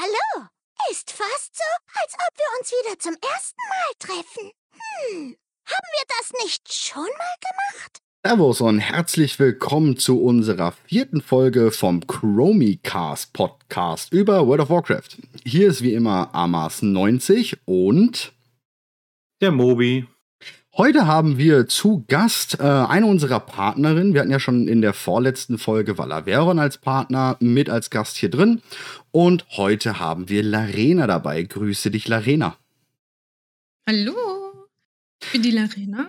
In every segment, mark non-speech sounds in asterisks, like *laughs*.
Hallo. Ist fast so, als ob wir uns wieder zum ersten Mal treffen. Hm, haben wir das nicht schon mal gemacht? Servus und herzlich willkommen zu unserer vierten Folge vom Chromicast Podcast über World of Warcraft. Hier ist wie immer Amas90 und der Mobi. Heute haben wir zu Gast äh, eine unserer Partnerinnen. Wir hatten ja schon in der vorletzten Folge Valaveron als Partner mit als Gast hier drin. Und heute haben wir Larena dabei. Grüße dich, Larena. Hallo, ich bin die Larena.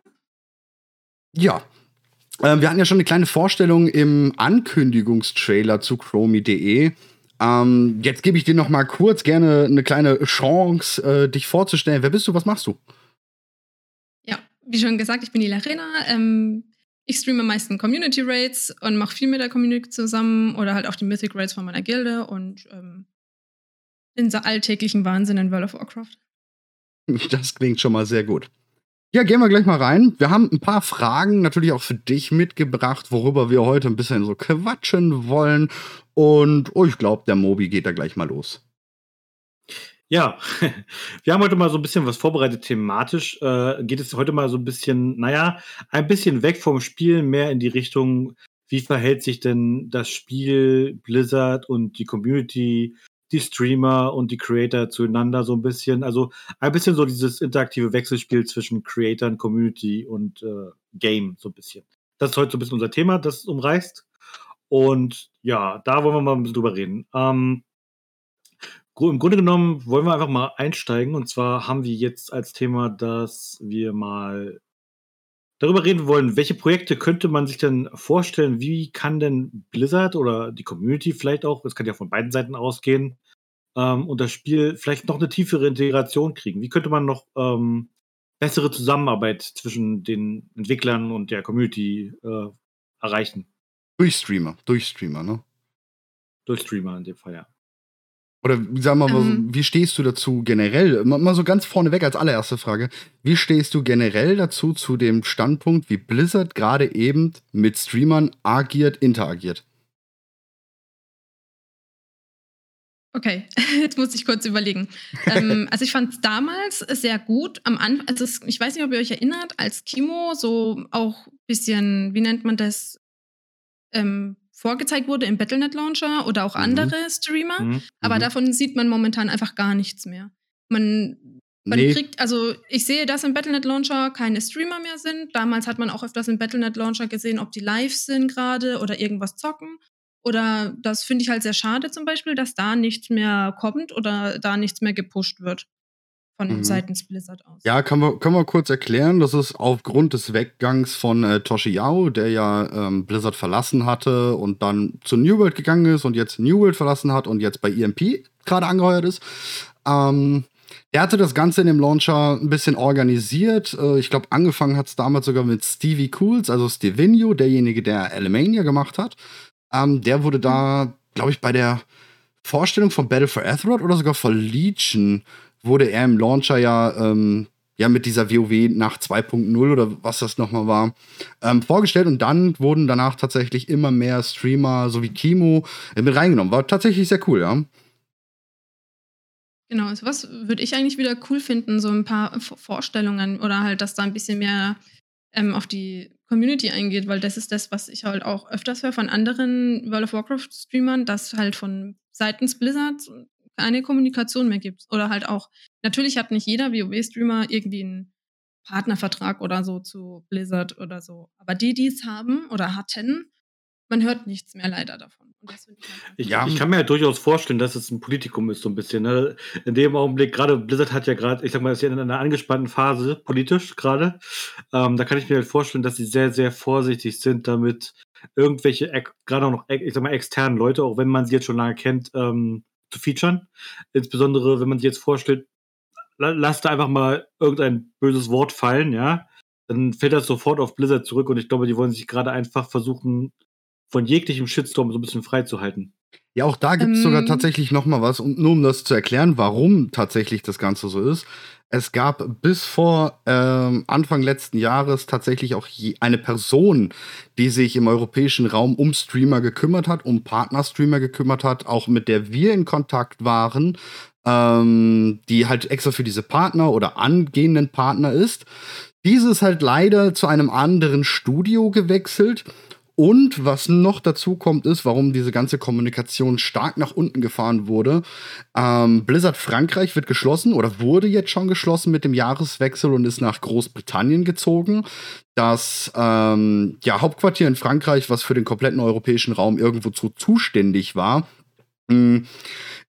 Ja, äh, wir hatten ja schon eine kleine Vorstellung im Ankündigungstrailer zu Chromie.de. Ähm, jetzt gebe ich dir noch mal kurz gerne eine kleine Chance, äh, dich vorzustellen. Wer bist du? Was machst du? Wie schon gesagt, ich bin die Larena. Ähm, ich streame meistens Community Raids und mache viel mit der Community zusammen oder halt auch die Mythic Raids von meiner Gilde und ähm, den alltäglichen Wahnsinn in World of Warcraft. *laughs* Das klingt schon mal sehr gut. Ja, gehen wir gleich mal rein. Wir haben ein paar Fragen natürlich auch für dich mitgebracht, worüber wir heute ein bisschen so quatschen wollen. Und oh, ich glaube, der Mobi geht da gleich mal los. Ja, *laughs* wir haben heute mal so ein bisschen was vorbereitet thematisch. Äh, geht es heute mal so ein bisschen, naja, ein bisschen weg vom Spiel, mehr in die Richtung, wie verhält sich denn das Spiel, Blizzard und die Community, die Streamer und die Creator zueinander so ein bisschen. Also ein bisschen so dieses interaktive Wechselspiel zwischen Creator, Community und äh, Game so ein bisschen. Das ist heute so ein bisschen unser Thema, das umreißt. Und ja, da wollen wir mal ein bisschen drüber reden. Ähm, im Grunde genommen wollen wir einfach mal einsteigen. Und zwar haben wir jetzt als Thema, dass wir mal darüber reden wollen, welche Projekte könnte man sich denn vorstellen, wie kann denn Blizzard oder die Community vielleicht auch, es kann ja von beiden Seiten ausgehen, ähm, und das Spiel vielleicht noch eine tiefere Integration kriegen? Wie könnte man noch ähm, bessere Zusammenarbeit zwischen den Entwicklern und der Community äh, erreichen? Durch Streamer, durch Streamer, ne? Durch Streamer in dem Fall, ja. Oder sag mal, ähm, wie stehst du dazu generell? Mal so ganz vorneweg als allererste Frage. Wie stehst du generell dazu zu dem Standpunkt, wie Blizzard gerade eben mit Streamern agiert, interagiert? Okay, *laughs* jetzt muss ich kurz überlegen. ähm, *laughs* also ich fand es damals sehr gut. Am Anfang, also ich weiß nicht, ob ihr euch erinnert, als Kimo so auch ein bisschen, wie nennt man das, ähm, vorgezeigt wurde im Battlenet Launcher oder auch mhm. andere Streamer. Mhm. Aber mhm. davon sieht man momentan einfach gar nichts mehr. Man, man nee. kriegt, also ich sehe, dass im Battlenet Launcher keine Streamer mehr sind. Damals hat man auch öfters im Battlenet Launcher gesehen, ob die live sind gerade oder irgendwas zocken. Oder das finde ich halt sehr schade zum Beispiel, dass da nichts mehr kommt oder da nichts mehr gepusht wird von mhm. seitens Blizzard aus. Ja, kann man, können wir kurz erklären. Das ist aufgrund des Weggangs von äh, Toshi Yao, der ja ähm, Blizzard verlassen hatte und dann zu New World gegangen ist und jetzt New World verlassen hat und jetzt bei EMP gerade angeheuert ist. Ähm, er hatte das Ganze in dem Launcher ein bisschen organisiert. Äh, ich glaube, angefangen hat es damals sogar mit Stevie Cools, also Stevenio, derjenige, der Alemania gemacht hat. Ähm, der wurde da, glaube ich, bei der Vorstellung von Battle for Azeroth oder sogar von Legion wurde er im Launcher ja, ähm, ja mit dieser WoW nach 2.0 oder was das nochmal war, ähm, vorgestellt und dann wurden danach tatsächlich immer mehr Streamer sowie Kimo äh, mit reingenommen. War tatsächlich sehr cool, ja. Genau, also was würde ich eigentlich wieder cool finden, so ein paar Vorstellungen oder halt, dass da ein bisschen mehr ähm, auf die Community eingeht, weil das ist das, was ich halt auch öfters höre von anderen World of Warcraft-Streamern, dass halt von seitens Blizzard keine Kommunikation mehr gibt. Oder halt auch, natürlich hat nicht jeder WoW-Streamer irgendwie einen Partnervertrag oder so zu Blizzard oder so. Aber die, die es haben oder hatten, man hört nichts mehr leider davon. Ich, ja, ich, kann mir halt durchaus vorstellen, dass es ein Politikum ist, so ein bisschen. Ne? In dem Augenblick, gerade Blizzard hat ja gerade, ich sag mal, ist ja in einer angespannten Phase, politisch gerade. Ähm, da kann ich mir halt vorstellen, dass sie sehr, sehr vorsichtig sind, damit irgendwelche, gerade auch noch, ich sag mal, externen Leute, auch wenn man sie jetzt schon lange kennt, ähm, zu featuren. Insbesondere, wenn man sich jetzt vorstellt, lasst einfach mal irgendein böses Wort fallen, ja, dann fällt das sofort auf Blizzard zurück und ich glaube, die wollen sich gerade einfach versuchen, von jeglichem Shitstorm so ein bisschen freizuhalten. Ja, auch da gibt es Ähm. sogar tatsächlich noch mal was, um, nur um das zu erklären, warum tatsächlich das Ganze so ist. Es gab bis vor ähm, Anfang letzten Jahres tatsächlich auch je, eine Person, die sich im europäischen Raum um Streamer gekümmert hat, um Partnerstreamer gekümmert hat, auch mit der wir in Kontakt waren, ähm, die halt extra für diese Partner oder angehenden Partner ist. Diese ist halt leider zu einem anderen Studio gewechselt. Und was noch dazu kommt, ist, warum diese ganze Kommunikation stark nach unten gefahren wurde. Ähm, Blizzard Frankreich wird geschlossen oder wurde jetzt schon geschlossen mit dem Jahreswechsel und ist nach Großbritannien gezogen. Das ähm, ja, Hauptquartier in Frankreich, was für den kompletten europäischen Raum irgendwo zu zuständig war, mh,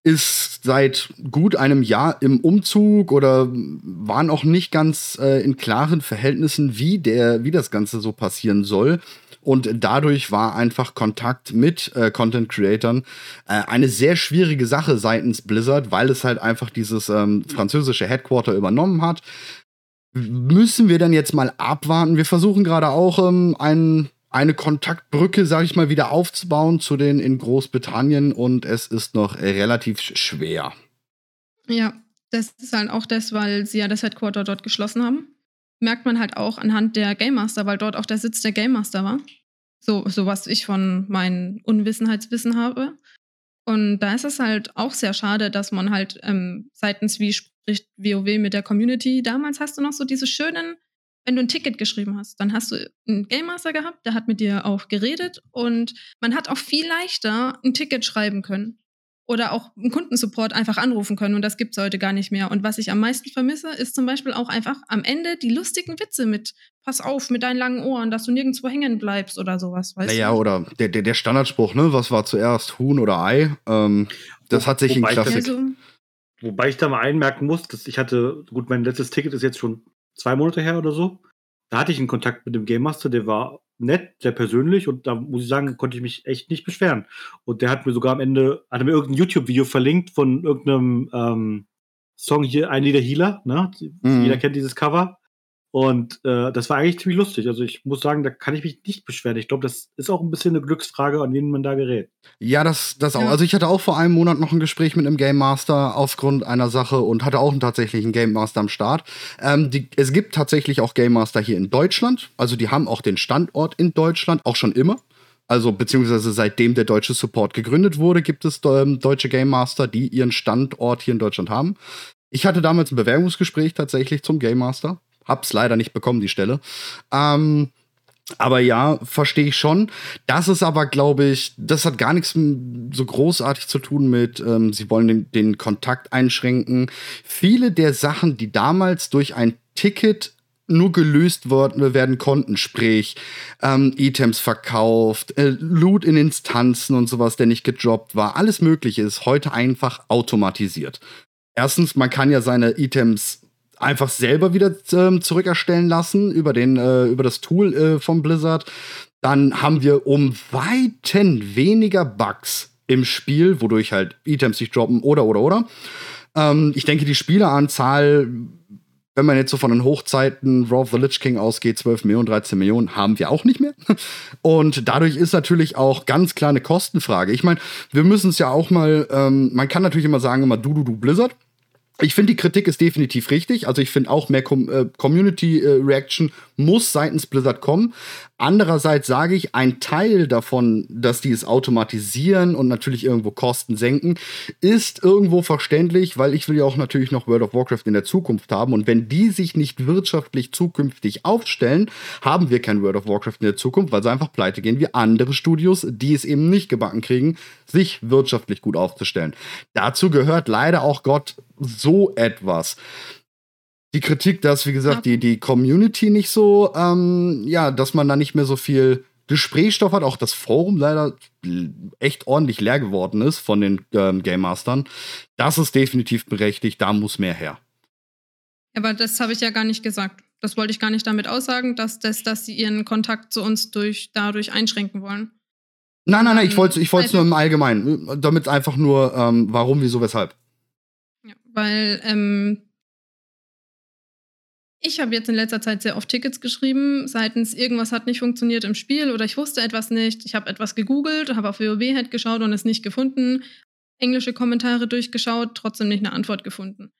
ist seit gut einem Jahr im Umzug oder waren auch nicht ganz äh, in klaren Verhältnissen, wie, der, wie das Ganze so passieren soll. Und dadurch war einfach Kontakt mit äh, Content Creatern äh, eine sehr schwierige Sache seitens Blizzard, weil es halt einfach dieses ähm, französische Headquarter übernommen hat. Müssen wir dann jetzt mal abwarten? Wir versuchen gerade auch ähm, ein, eine Kontaktbrücke, sag ich mal, wieder aufzubauen zu den in Großbritannien und es ist noch relativ schwer. Ja, das ist halt auch das, weil sie ja das Headquarter dort geschlossen haben. Merkt man halt auch anhand der Game Master, weil dort auch der Sitz der Game Master war. So, so was ich von meinem Unwissenheitswissen habe. Und da ist es halt auch sehr schade, dass man halt ähm, seitens, wie spricht WoW mit der Community, damals hast du noch so diese schönen, wenn du ein Ticket geschrieben hast, dann hast du einen Game Master gehabt, der hat mit dir auch geredet und man hat auch viel leichter ein Ticket schreiben können oder auch einen Kundensupport einfach anrufen können. Und das gibt es heute gar nicht mehr. Und was ich am meisten vermisse, ist zum Beispiel auch einfach am Ende die lustigen Witze mit Pass auf mit deinen langen Ohren, dass du nirgendwo hängen bleibst oder sowas. Weißt Naja, du? oder der, der, der Standardspruch, ne? Was war zuerst, Huhn oder Ei? Ähm, das hat sich in Wobei ich das- Klassik. Also, Wobei ich da mal einmerken muss, dass ich hatte, gut, mein letztes Ticket ist jetzt schon zwei Monate her oder so. Da hatte ich einen Kontakt mit dem Game Master, der war nett, sehr persönlich und da muss ich sagen, konnte ich mich echt nicht beschweren. Und der hat mir sogar am Ende, hat er mir irgendein YouTube-Video verlinkt von irgendeinem ähm, Song hier, ein Lieder Healer, ne? Mhm. Jeder kennt dieses Cover. Und äh, das war eigentlich ziemlich lustig. Also ich muss sagen, da kann ich mich nicht beschweren. Ich glaube, das ist auch ein bisschen eine Glücksfrage, an wen man da gerät. Ja, das, das auch. Ja. Also ich hatte auch vor einem Monat noch ein Gespräch mit einem Game Master aufgrund einer Sache und hatte auch einen tatsächlichen Game Master am Start. Ähm, die, es gibt tatsächlich auch Game Master hier in Deutschland. Also die haben auch den Standort in Deutschland, auch schon immer. Also beziehungsweise seitdem der deutsche Support gegründet wurde, gibt es ähm, deutsche Game Master, die ihren Standort hier in Deutschland haben. Ich hatte damals ein Bewerbungsgespräch tatsächlich zum Game Master. Hab's leider nicht bekommen, die Stelle. Ähm, aber ja, verstehe ich schon. Das ist aber, glaube ich, das hat gar nichts so großartig zu tun mit, ähm, sie wollen den, den Kontakt einschränken. Viele der Sachen, die damals durch ein Ticket nur gelöst werden konnten, sprich ähm, Items verkauft, äh, Loot in Instanzen und sowas, der nicht gedroppt war, alles Mögliche ist heute einfach automatisiert. Erstens, man kann ja seine Items einfach selber wieder ähm, zurückerstellen lassen über, den, äh, über das Tool äh, von Blizzard. Dann haben wir um Weiten weniger Bugs im Spiel, wodurch halt Items sich droppen oder oder oder. Ähm, ich denke, die Spieleranzahl, wenn man jetzt so von den Hochzeiten Raw of the Lich King ausgeht, 12 Millionen, 13 Millionen, haben wir auch nicht mehr. *laughs* Und dadurch ist natürlich auch ganz klar eine Kostenfrage. Ich meine, wir müssen es ja auch mal, ähm, man kann natürlich immer sagen, immer du, du, du, Blizzard. Ich finde, die Kritik ist definitiv richtig. Also ich finde auch mehr Com äh, Community äh, Reaction muss seitens Blizzard kommen. Andererseits sage ich, ein Teil davon, dass die es automatisieren und natürlich irgendwo Kosten senken, ist irgendwo verständlich, weil ich will ja auch natürlich noch World of Warcraft in der Zukunft haben. Und wenn die sich nicht wirtschaftlich zukünftig aufstellen, haben wir kein World of Warcraft in der Zukunft, weil sie einfach pleite gehen wie andere Studios, die es eben nicht gebacken kriegen, sich wirtschaftlich gut aufzustellen. Dazu gehört leider auch Gott so etwas. Die Kritik, dass, wie gesagt, die, die Community nicht so, ähm, ja, dass man da nicht mehr so viel Gesprächsstoff hat, auch das Forum leider echt ordentlich leer geworden ist von den ähm, Game Mastern. Das ist definitiv berechtigt, da muss mehr her. aber das habe ich ja gar nicht gesagt. Das wollte ich gar nicht damit aussagen, dass, dass, dass sie ihren Kontakt zu uns durch, dadurch einschränken wollen. Nein, nein, nein, ich Ähm, wollte ich wollte nur im Allgemeinen, damit einfach nur, ähm, warum, wieso, weshalb. Weil ähm, Ich habe jetzt in letzter Zeit sehr oft Tickets geschrieben, seitens irgendwas hat nicht funktioniert im Spiel oder ich wusste etwas nicht. Ich habe etwas gegoogelt, habe auf WoW-Head geschaut und es nicht gefunden. Englische Kommentare durchgeschaut, trotzdem nicht eine Antwort gefunden.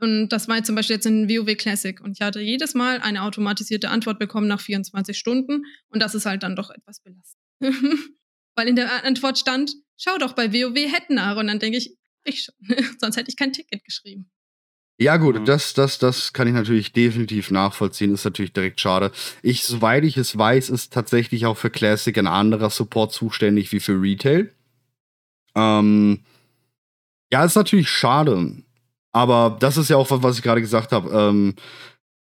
Und das war jetzt zum Beispiel jetzt in WoW Classic. Und ich hatte jedes Mal eine automatisierte Antwort bekommen nach 24 Stunden. Und das ist halt dann doch etwas belastend. *laughs* Weil in der Antwort stand, schau doch bei WoW Head nach. Und dann denke ich, ich schon. *laughs* Sonst hätte ich kein Ticket geschrieben. Ja, gut, Mhm. das, das, das kann ich natürlich definitiv nachvollziehen. Ist natürlich direkt schade. Ich, soweit ich es weiß, ist tatsächlich auch für Classic ein anderer Support zuständig wie für Retail. Ähm, ja, ist natürlich schade. Aber das ist ja auch was, was ich gerade gesagt habe. Ähm,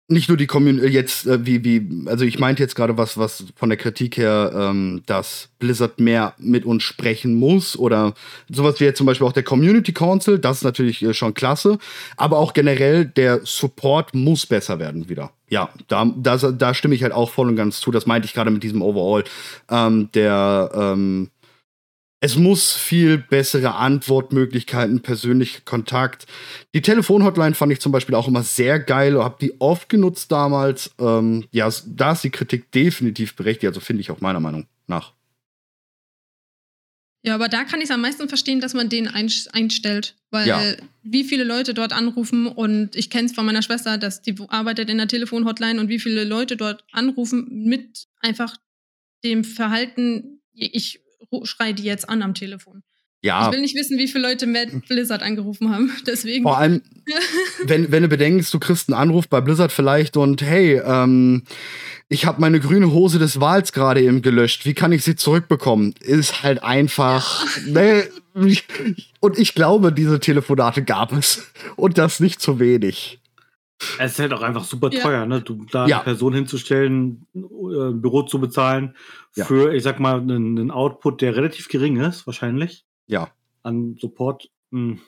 nicht nur die Community jetzt, äh, wie, wie, also ich meinte jetzt gerade was, was von der Kritik her, ähm, dass Blizzard mehr mit uns sprechen muss oder sowas wie jetzt zum Beispiel auch der Community Council, das ist natürlich äh, schon klasse, aber auch generell der Support muss besser werden wieder. Ja, da, da, da stimme ich halt auch voll und ganz zu, das meinte ich gerade mit diesem Overall. Ähm, der, ähm, es muss viel bessere Antwortmöglichkeiten, persönlicher Kontakt. Die Telefonhotline fand ich zum Beispiel auch immer sehr geil, habe die oft genutzt damals. Ähm, ja, da ist die Kritik definitiv berechtigt, also finde ich auch meiner Meinung nach. Ja, aber da kann ich es am meisten verstehen, dass man den einstellt. Weil Ja. wie viele Leute dort anrufen und ich kenne es von meiner Schwester, dass die arbeitet in der Telefonhotline und wie viele Leute dort anrufen mit einfach dem Verhalten, ich schreie die jetzt an am Telefon. Ja, Ich will nicht wissen, wie viele Leute Mad Blizzard angerufen haben. *laughs* Deswegen. vor allem, *laughs* wenn, wenn du bedenkst, du kriegst einen Anruf bei Blizzard vielleicht und hey, ähm, ich habe meine grüne Hose des Wals gerade eben gelöscht. Wie kann ich sie zurückbekommen? Ist halt einfach. Ne, und ich glaube, diese Telefonate gab es. Und das nicht zu wenig. Es ist halt auch einfach super Ja. teuer, ne? Du, da Ja. eine Person hinzustellen, äh, ein Büro zu bezahlen, Ja. für, ich sag mal, einen, einen Output, der relativ gering ist, wahrscheinlich, Ja. an Support. Hm.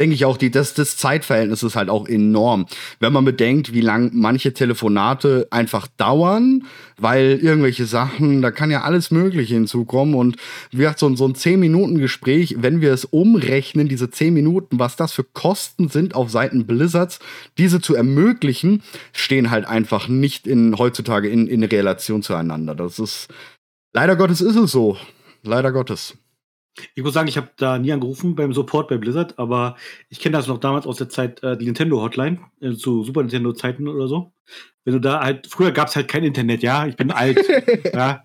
Denke ich auch, die, das, das Zeitverhältnis ist halt auch enorm. Wenn man bedenkt, wie lang manche Telefonate einfach dauern, weil irgendwelche Sachen, da kann ja alles Mögliche hinzukommen. Und wie gesagt, so, ein- so ein 10-Minuten-Gespräch, wenn wir es umrechnen, diese 10 Minuten, was das für Kosten sind auf Seiten Blizzards, diese zu ermöglichen, stehen halt einfach nicht in, heutzutage in, in Relation zueinander. Das ist, leider Gottes ist es so. Leider Gottes. Ich muss sagen, ich habe da nie angerufen beim Support bei Blizzard, aber ich kenne das noch damals aus der Zeit, äh, die Nintendo Hotline, äh, zu Super Nintendo Zeiten oder so. Wenn du da halt, früher gab es halt kein Internet, ja, ich bin alt, *laughs* ja.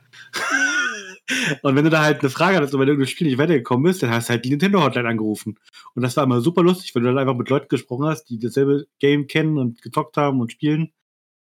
Und wenn du da halt eine Frage hattest, und wenn irgendein Spiel nicht weitergekommen bist, dann hast du halt die Nintendo Hotline angerufen. Und das war immer super lustig, wenn du dann einfach mit Leuten gesprochen hast, die dasselbe Game kennen und gezockt haben und spielen.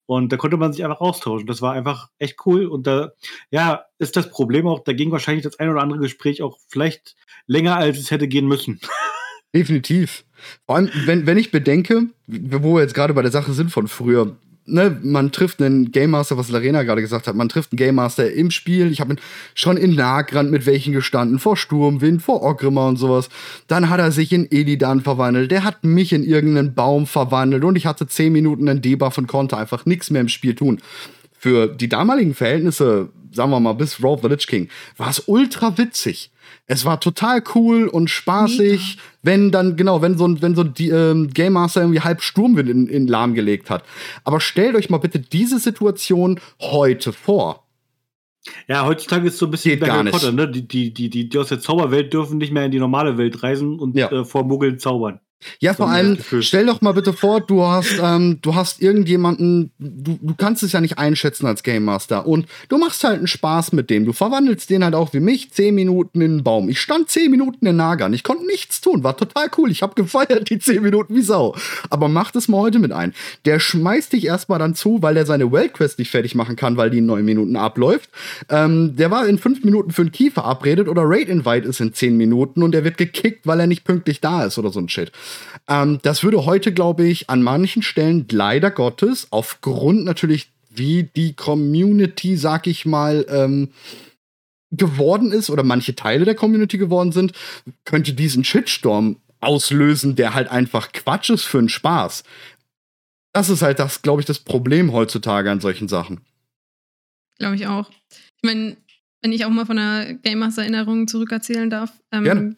Und da konnte man sich einfach austauschen. Das war einfach echt cool. Und da, ja, ist das Problem auch, da ging wahrscheinlich das ein oder andere Gespräch auch vielleicht länger, als es hätte gehen müssen. *laughs* Definitiv. Vor allem, wenn, wenn ich bedenke, wo wir jetzt gerade bei der Sache sind von früher, ne, man trifft einen Game Master, was Larena gerade gesagt hat, man trifft einen Game Master im Spiel. Ich habe schon in Nagrand mit welchen gestanden, vor Sturmwind, vor Ogrimmar und sowas. Dann hat er sich in Illidan verwandelt, der hat mich in irgendeinen Baum verwandelt und ich hatte 10 Minuten einen Debuff und konnte einfach nichts mehr im Spiel tun. Für die damaligen Verhältnisse, sagen wir mal, bis Raw of the Lich King, war es ultra witzig. Es war total cool und spaßig, wenn dann, genau, wenn so ein, wenn so die ähm, Game Master irgendwie halb Sturmwind in, in lahm gelegt hat. Aber stellt euch mal bitte diese Situation heute vor. Ja, heutzutage ist so ein bisschen Geht wie bei Harry. Potter, ne? Die, die, die, die, die aus der Zauberwelt dürfen nicht mehr in die normale Welt reisen und Ja. äh, vor Muggeln zaubern. Ja, vor allem, stell doch mal bitte vor, du hast, ähm, du hast irgendjemanden, du, du kannst es ja nicht einschätzen als Game Master und du machst halt einen Spaß mit dem. Du verwandelst den halt auch wie mich zehn Minuten in einen Baum. Ich stand zehn Minuten in Nagern. Ich konnte nichts tun. War total cool. Ich habe gefeiert die zehn Minuten wie Sau. Aber mach das mal heute mit ein. Der schmeißt dich erstmal dann zu, weil er seine Weltquest nicht fertig machen kann, weil die in neun Minuten abläuft. Ähm, der war in fünf Minuten für einen Key verabredet oder Raid Invite ist in zehn Minuten und der wird gekickt, weil er nicht pünktlich da ist oder so ein Shit. Ähm, das würde heute, glaube ich, an manchen Stellen leider Gottes, aufgrund natürlich, wie die Community, sag ich mal, ähm, geworden ist oder manche Teile der Community geworden sind, könnte diesen Shitstorm auslösen, der halt einfach Quatsch ist für einen Spaß. Das ist halt das, glaube ich, das Problem heutzutage an solchen Sachen. Glaube ich auch. Ich meine, wenn ich auch mal von einer Game Master Erinnerung zurückerzählen darf, ähm.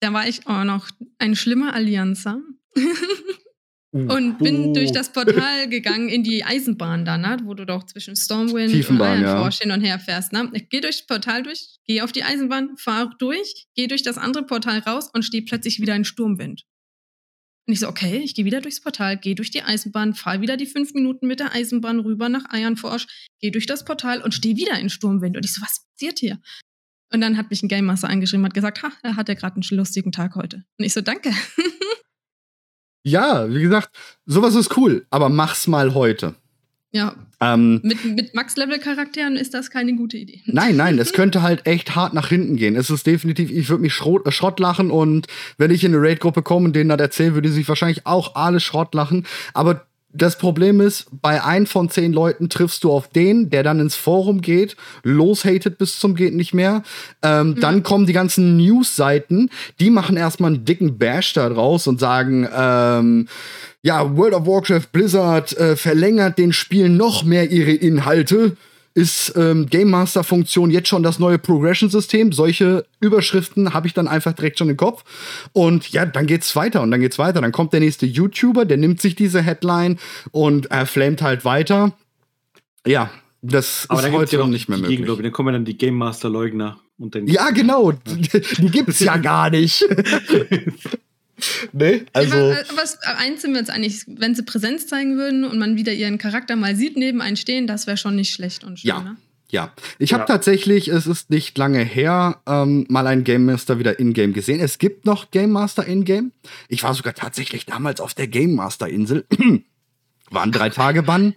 Da war ich auch noch ein schlimmer Allianzer. Uh, und bin Oh. durch das *laughs* Portal gegangen in die Eisenbahn da, ne? wo du doch zwischen Stormwind Tiefenbahn, und ja. Ironforge hin und her fährst. Ne? Ich gehe durchs Portal durch, gehe auf die Eisenbahn, fahre durch, gehe durch das andere Portal raus und stehe plötzlich wieder in Sturmwind. Und ich so, okay, ich gehe wieder durchs Portal, gehe durch die Eisenbahn, fahre wieder die fünf Minuten mit der Eisenbahn rüber nach Ironforge, gehe durch das Portal und stehe wieder in Sturmwind. Und ich so, was passiert hier? Und dann hat mich ein Game Master angeschrieben und hat gesagt, ha, er hat ja gerade einen lustigen Tag heute. Und ich so, danke. *laughs* Ja, wie gesagt, sowas ist cool, aber mach's mal heute. ja, Ähm, Mit, mit Max-Level-Charakteren ist das keine gute Idee. Nein, nein, *laughs* es könnte halt echt hart nach hinten gehen. Es ist definitiv, ich würde mich Schrott, äh, Schrott lachen und wenn ich in eine Raid-Gruppe komme und denen das erzähle, würde sich wahrscheinlich auch alle Schrott lachen. Aber das Problem ist, bei ein von zehn Leuten triffst du auf den, der dann ins Forum geht, loshatet bis zum geht nicht mehr. Ähm, Dann kommen die ganzen News-Seiten, die machen erstmal einen dicken Bash da draus und sagen, ähm, ja, World of Warcraft Blizzard äh, verlängert den Spielen noch mehr ihre Inhalte. Ist ähm, Game Master Funktion jetzt schon das neue Progression System? Solche Überschriften habe ich dann einfach direkt schon im Kopf. Und ja, dann geht's weiter und dann geht's weiter. Dann kommt der nächste YouTuber, der nimmt sich diese Headline und er flamet halt weiter. Ja, das Aber ist heute ja noch nicht mehr die möglich. Gegenlobby. Dann kommen dann die Game Master Leugner und dann Ja, genau. *laughs* Die gibt's ja gar nicht. *laughs* *laughs* ne? Also. Aber, aber es- eins sind wir uns einig, wenn sie Präsenz zeigen würden und man wieder ihren Charakter mal sieht neben einen stehen, das wäre schon nicht schlecht und schön. Ja. Ne? Ja, ich habe Ja. tatsächlich, es ist nicht lange her, ähm, mal einen Game Master wieder in-game gesehen. Es gibt noch Game Master in-game. Ich war sogar tatsächlich damals auf der Game Master Insel. *clears throat* Waren *laughs* drei Tage Bann.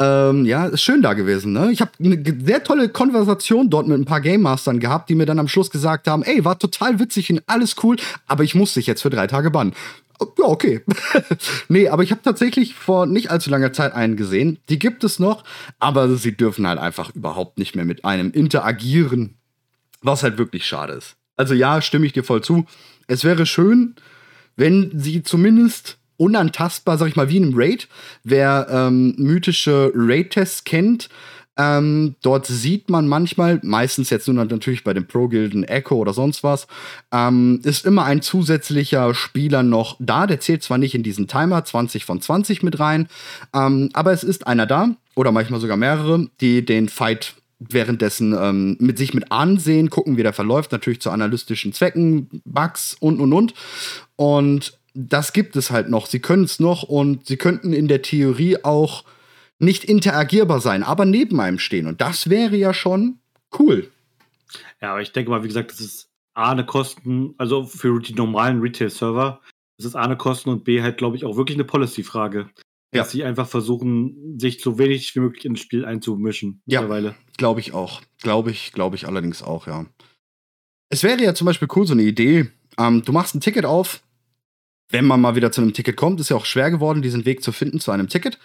Ähm, ja, ist schön da gewesen. Ne? Ich habe eine sehr tolle Konversation dort mit ein paar Game Mastern gehabt, die mir dann am Schluss gesagt haben, ey, war total witzig und alles cool, aber ich muss dich jetzt für drei Tage bannen. Ja, okay. *laughs* nee, aber ich habe tatsächlich vor nicht allzu langer Zeit einen gesehen. Die gibt es noch, aber sie dürfen halt einfach überhaupt nicht mehr mit einem interagieren, was halt wirklich schade ist. Also ja, stimme ich dir voll zu. Es wäre schön, wenn sie zumindest unantastbar, sag ich mal, wie in einem Raid, wer ähm, mythische Raid-Tests kennt, ähm, dort sieht man manchmal, meistens jetzt nur natürlich bei den Pro-Gilden Echo oder sonst was, ähm, ist immer ein zusätzlicher Spieler noch da. Der zählt zwar nicht in diesen Timer 20 von 20 mit rein, ähm, aber es ist einer da oder manchmal sogar mehrere, die den Fight währenddessen ähm, mit sich mit ansehen, gucken, wie der verläuft, natürlich zu analytischen Zwecken, Bugs und und und. Und das gibt es halt noch. Sie können es noch und sie könnten in der Theorie auch nicht interagierbar sein, aber neben einem stehen. Und das wäre ja schon cool. Ja, aber ich denke mal, wie gesagt, das ist A, eine Kosten, also für die normalen Retail-Server, das ist A, eine Kosten und B, halt, glaube ich, auch wirklich eine Policy-Frage. Ja. Dass sie einfach versuchen, sich so wenig wie möglich ins Spiel einzumischen. Ja. Mittlerweile. Glaube ich auch. Glaube ich, glaube ich allerdings auch, ja. Es wäre ja zum Beispiel cool, so eine Idee. Ähm, du machst ein Ticket auf, wenn man mal wieder zu einem Ticket kommt, ist ja auch schwer geworden, diesen Weg zu finden zu einem Ticket.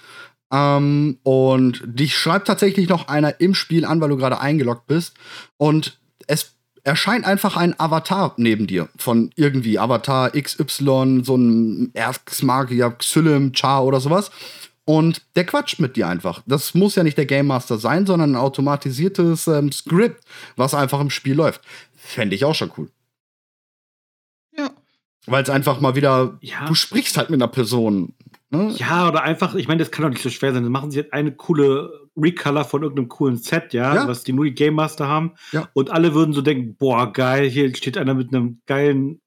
Ähm, und dich schreibt tatsächlich noch einer im Spiel an, weil du gerade eingeloggt bist. Und es erscheint einfach ein Avatar neben dir von irgendwie Avatar XY, so ein Erzmagier, Xylem, Char oder sowas. Und der quatscht mit dir einfach. Das muss ja nicht der Game Master sein, sondern ein automatisiertes ähm, Skript, was einfach im Spiel läuft. Fände ich auch schon cool. Weil es einfach mal wieder, Ja. du sprichst halt mit einer Person. Ne? Ja, oder einfach, ich meine, das kann doch nicht so schwer sein. Dann machen sie jetzt eine coole Recolor von irgendeinem coolen Set, ja, Ja. was die nur die Game Master haben. Ja. Und alle würden so denken, boah, geil, hier steht einer mit einem geilen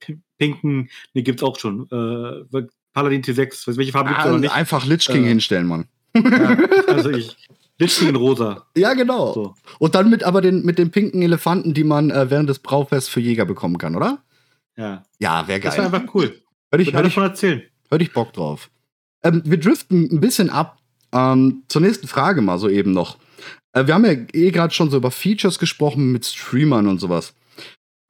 pi- pinken, nee, gibt's auch schon. Äh, Paladin T6, weiß welche Farbe gibt's Ah, noch nicht. einfach Lich King Äh. hinstellen, Mann. Ja, also ich. Lichtning in rosa. Ja, genau. So. Und dann mit aber den, mit den pinken Elefanten, die man äh, während des Braufests für Jäger bekommen kann, oder? Ja. Ja, wäre Das wäre geil. einfach cool. Hör ich, hör ich, erzählen. hör ich Bock drauf. Ähm, wir driften ein bisschen ab. Ähm, zur nächsten Frage mal so eben noch. Äh, wir haben ja eh gerade schon so über Features gesprochen mit Streamern und sowas.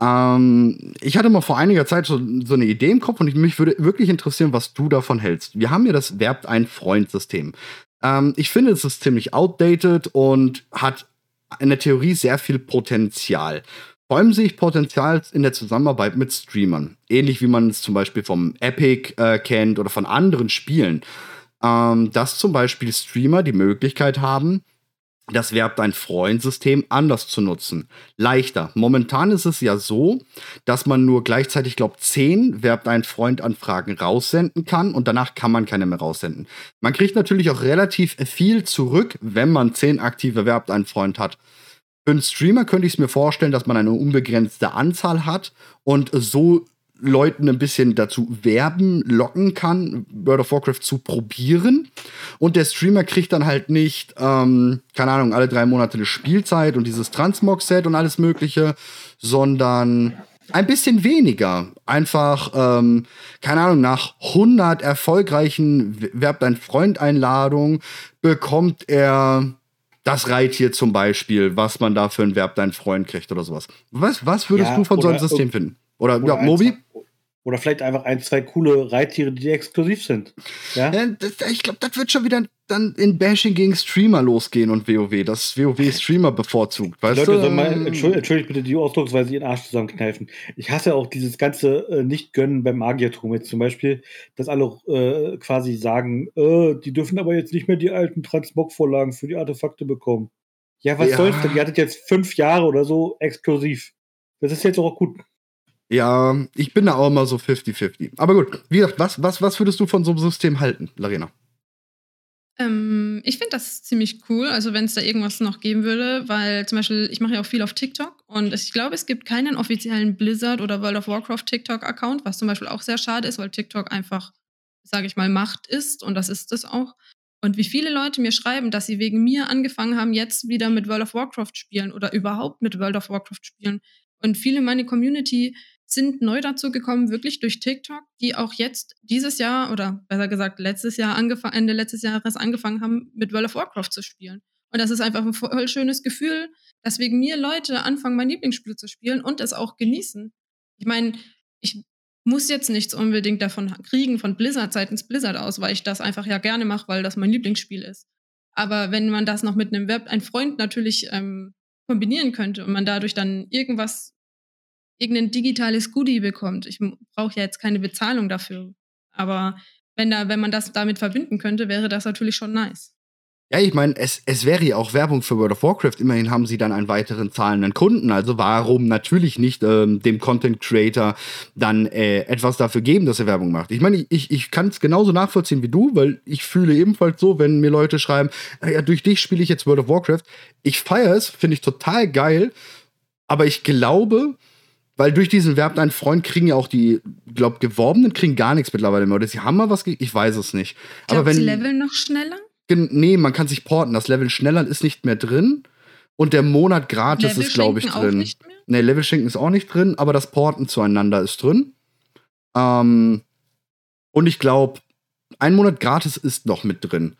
Ähm, ich hatte mal vor einiger Zeit so, so eine Idee im Kopf und ich, mich würde wirklich interessieren, was du davon hältst. Wir haben ja das Werbt ein Freund-System. Ähm, ich finde, es ist ziemlich outdated und hat in der Theorie sehr viel Potenzial. Vor allem sehe ich Potenzial in der Zusammenarbeit mit Streamern. Ähnlich wie man es zum Beispiel vom Epic äh, kennt oder von anderen Spielen. Ähm, dass zum Beispiel Streamer die Möglichkeit haben, das Verb dein Freund-System anders zu nutzen. Leichter. Momentan ist es ja so, dass man nur gleichzeitig, glaube zehn Verb dein Freund-Anfragen raussenden kann und danach kann man keine mehr raussenden. Man kriegt natürlich auch relativ viel zurück, wenn man zehn aktive Verb dein Freund hat. Für einen Streamer könnte ich es mir vorstellen, dass man eine unbegrenzte Anzahl hat und so Leuten ein bisschen dazu werben, locken kann, World of Warcraft zu probieren. Und der Streamer kriegt dann halt nicht, ähm, keine Ahnung, alle drei Monate eine Spielzeit und dieses Transmog-Set und alles Mögliche, sondern ein bisschen weniger. Einfach, ähm, keine Ahnung, nach 100 erfolgreichen Werb dein Freund-Einladungen bekommt er das Reittier zum Beispiel, was man da für ein Verb dein Freund kriegt oder sowas. Was, was würdest ja, du von so einem System finden? Oder, oder ja, Mobi? Oder vielleicht einfach ein, zwei coole Reittiere, die exklusiv sind. Ja? ja das, ich glaube, das wird schon wieder dann in Bashing gegen Streamer losgehen und WoW. Das WoW Streamer bevorzugt. Weißt Leute, du? mal, entschuldigt, entschuldigt bitte die Ausdrucksweise ihren Arsch zusammenkneifen. Ich hasse auch dieses ganze äh, Nicht-Gönnen beim Magiertum jetzt zum Beispiel, dass alle äh, quasi sagen, äh, die dürfen aber jetzt nicht mehr die alten Transmog-Vorlagen für die Artefakte bekommen. Ja, was ja. soll's denn? Ihr hattet jetzt fünf Jahre oder so exklusiv. Das ist jetzt auch gut. Ja, ich bin da auch immer so 50-50. Aber gut, wie gesagt, was, was, was würdest du von so einem System halten, Larena? Ähm, ich finde das ziemlich cool, also wenn es da irgendwas noch geben würde, weil zum Beispiel, ich mache ja auch viel auf TikTok und ich glaube, es gibt keinen offiziellen Blizzard oder World of Warcraft TikTok-Account, was zum Beispiel auch sehr schade ist, weil TikTok einfach, sage ich mal, Macht ist und das ist es auch. Und wie viele Leute mir schreiben, dass sie wegen mir angefangen haben, jetzt wieder mit World of Warcraft spielen oder überhaupt mit World of Warcraft spielen. Und viele in meiner Community sind neu dazu gekommen, wirklich durch TikTok, die auch jetzt dieses Jahr oder besser gesagt letztes Jahr angefangen, Ende letztes Jahres angefangen haben, mit World of Warcraft zu spielen. Und das ist einfach ein voll schönes Gefühl, dass wegen mir Leute anfangen, mein Lieblingsspiel zu spielen und es auch genießen. Ich meine, ich muss jetzt nichts unbedingt davon kriegen, von Blizzard seitens Blizzard aus, weil ich das einfach ja gerne mache, weil das mein Lieblingsspiel ist. Aber wenn man das noch mit einem Web, ein Freund natürlich ähm, kombinieren könnte und man dadurch dann irgendwas irgendein digitales Goodie bekommt. Ich brauche ja jetzt keine Bezahlung dafür. Aber wenn, da, wenn man das damit verbinden könnte, wäre das natürlich schon nice. Ja, ich meine, es, es wäre ja auch Werbung für World of Warcraft. Immerhin haben sie dann einen weiteren zahlenden Kunden. Also warum natürlich nicht ähm, dem Content Creator dann äh, etwas dafür geben, dass er Werbung macht? Ich meine, ich, ich kann es genauso nachvollziehen wie du, weil ich fühle ebenfalls so, wenn mir Leute schreiben, ja, durch dich spiele ich jetzt World of Warcraft. Ich feiere es, finde ich total geil. Aber ich glaube, weil durch diesen Verb dein Freund kriegen ja auch die, glaub, Geworbenen kriegen gar nichts mittlerweile mehr. Oder sie haben mal was, ich weiß es nicht. Glaub, Aber wenn. Level noch schneller? Nee, man kann sich porten. Das Level schneller ist nicht mehr drin. Und der Monat gratis Level ist, glaube ich, drin. Nee, Level schenken ist auch nicht drin, aber das Porten zueinander ist drin. Ähm, und ich glaube, ein Monat gratis ist noch mit drin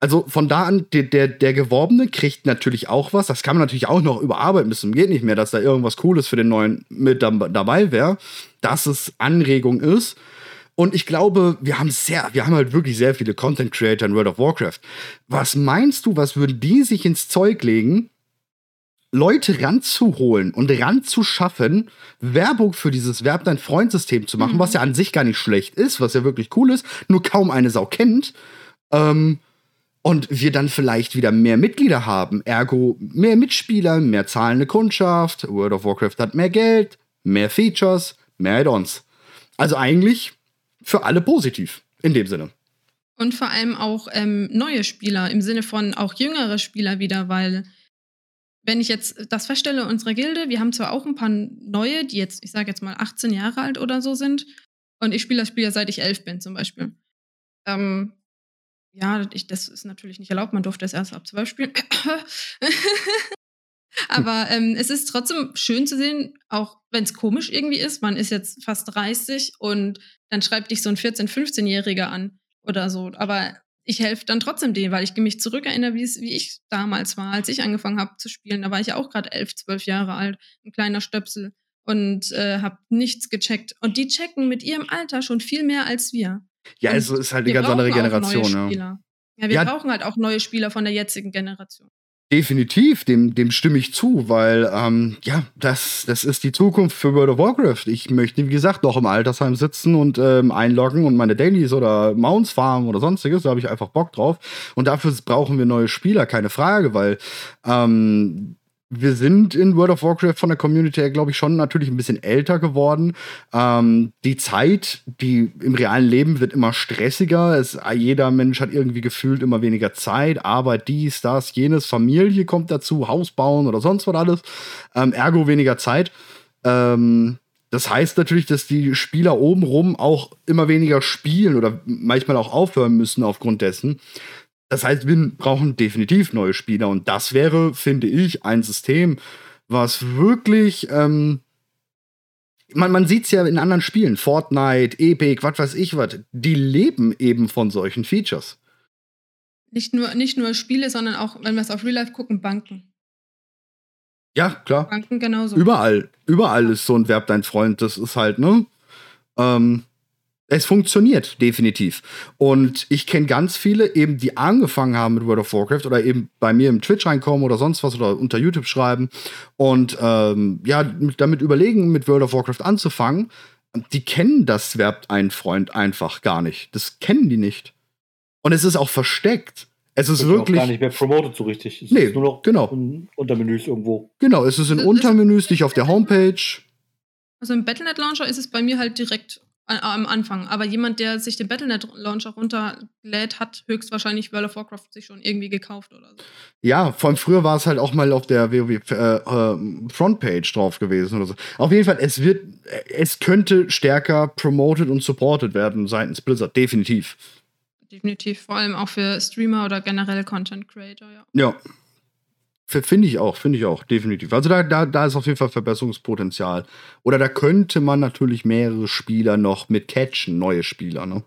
also von da an, der, der, der Geworbene kriegt natürlich auch was. Das kann man natürlich auch noch überarbeiten zum geht nicht mehr, dass da irgendwas Cooles für den neuen mit dabei wäre, dass es Anregung ist. Und ich glaube, wir haben sehr, wir haben halt wirklich sehr viele Content Creator in World of Warcraft. Was meinst du, was würden die sich ins Zeug legen, Leute ranzuholen und ranzuschaffen, Werbung für dieses Verb dein Freund-System zu machen, mhm. was ja an sich gar nicht schlecht ist, was ja wirklich cool ist, nur kaum eine Sau kennt. Ähm, und wir dann vielleicht wieder mehr Mitglieder haben, ergo mehr Mitspieler, mehr zahlende Kundschaft, World of Warcraft hat mehr Geld, mehr Features, mehr Add-ons. Also eigentlich für alle positiv in dem Sinne. Und vor allem auch ähm, neue Spieler, im Sinne von auch jüngere Spieler wieder, weil wenn ich jetzt das feststelle, unsere Gilde, wir haben zwar auch ein paar neue, die jetzt, ich sage jetzt mal 18 Jahre alt oder so sind, und ich spiele das Spiel ja seit ich elf bin zum Beispiel. Ähm, ja, ich, das ist natürlich nicht erlaubt. Man durfte es erst ab zwölf spielen. Aber ähm, es ist trotzdem schön zu sehen, auch wenn es komisch irgendwie ist. Man ist jetzt fast 30 und dann schreibt dich so ein 14-, 15-Jähriger an oder so. Aber ich helfe dann trotzdem denen, weil ich mich zurückerinnere, wie ich damals war, als ich angefangen habe zu spielen. Da war ich ja auch gerade 11, 12 Jahre alt, ein kleiner Stöpsel und äh, habe nichts gecheckt. Und die checken mit ihrem Alter schon viel mehr als wir. Ja, und es ist halt eine ganz andere Generation. Ja. ja, wir ja. brauchen halt auch neue Spieler von der jetzigen Generation. Definitiv, dem, dem stimme ich zu, weil ähm, ja, das, das ist die Zukunft für World of Warcraft. Ich möchte, wie gesagt, noch im Altersheim sitzen und ähm, einloggen und meine Dailies oder Mounts farmen oder sonstiges. Da habe ich einfach Bock drauf. Und dafür brauchen wir neue Spieler, keine Frage, weil ähm, wir sind in World of Warcraft von der Community her, glaube ich, schon natürlich ein bisschen älter geworden. Ähm, die Zeit, die im realen Leben wird immer stressiger. Es, jeder Mensch hat irgendwie gefühlt immer weniger Zeit. Arbeit, dies, das, jenes, Familie kommt dazu, Haus bauen oder sonst was alles. Ähm, ergo weniger Zeit. Ähm, das heißt natürlich, dass die Spieler obenrum auch immer weniger spielen oder manchmal auch aufhören müssen aufgrund dessen. Das heißt, wir brauchen definitiv neue Spieler und das wäre, finde ich, ein System, was wirklich. Ähm, man, man sieht es ja in anderen Spielen, Fortnite, Epic, was weiß ich was, die leben eben von solchen Features. Nicht nur, nicht nur Spiele, sondern auch, wenn wir es auf Real Life gucken, Banken. Ja, klar. Banken genauso. Überall, überall ist so ein Verb dein Freund. Das ist halt, ne? Ähm, es funktioniert definitiv. Und ich kenne ganz viele, eben die angefangen haben mit World of Warcraft oder eben bei mir im Twitch reinkommen oder sonst was oder unter YouTube schreiben und ähm, ja, damit überlegen, mit World of Warcraft anzufangen. Die kennen das Verb ein Freund einfach gar nicht. Das kennen die nicht. Und es ist auch versteckt. Es ist wirklich. gar nicht mehr promoted so richtig. Es nee, ist nur noch genau. in Untermenüs irgendwo. Genau, es ist in Untermenüs, nicht auf der Homepage. Also im Battlenet Launcher ist es bei mir halt direkt am Anfang. Aber jemand, der sich den Battlenet Launcher runterlädt, hat höchstwahrscheinlich World of Warcraft sich schon irgendwie gekauft oder so. Ja, von früher war es halt auch mal auf der WoW äh, äh, Frontpage drauf gewesen oder so. Auf jeden Fall, es wird, es könnte stärker promoted und supported werden seitens Blizzard, definitiv. Definitiv, vor allem auch für Streamer oder generell Content Creator, ja. Ja, Finde ich auch, finde ich auch, definitiv. Also da, da, da ist auf jeden Fall Verbesserungspotenzial. Oder da könnte man natürlich mehrere Spieler noch mit catchen, neue Spieler, ne?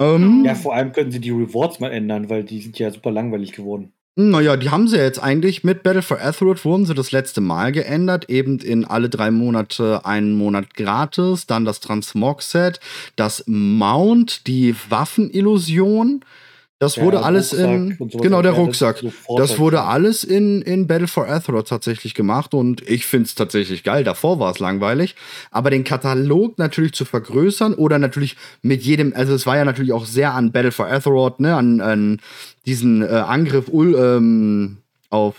Ähm, ja, vor allem können sie die Rewards mal ändern, weil die sind ja super langweilig geworden. Naja, die haben sie jetzt eigentlich mit Battle for Azeroth wurden sie das letzte Mal geändert, eben in alle drei Monate einen Monat gratis, dann das Transmog-Set, das Mount, die Waffenillusion, das ja, wurde alles in. Genau, der Rucksack. Das wurde alles in, in Battle for Azeroth tatsächlich gemacht und ich finde es tatsächlich geil. Davor war es langweilig. Aber den Katalog natürlich zu vergrößern oder natürlich mit jedem, also es war ja natürlich auch sehr an Battle for Azeroth, ne, an, an diesen äh, Angriff Ul, ähm, auf,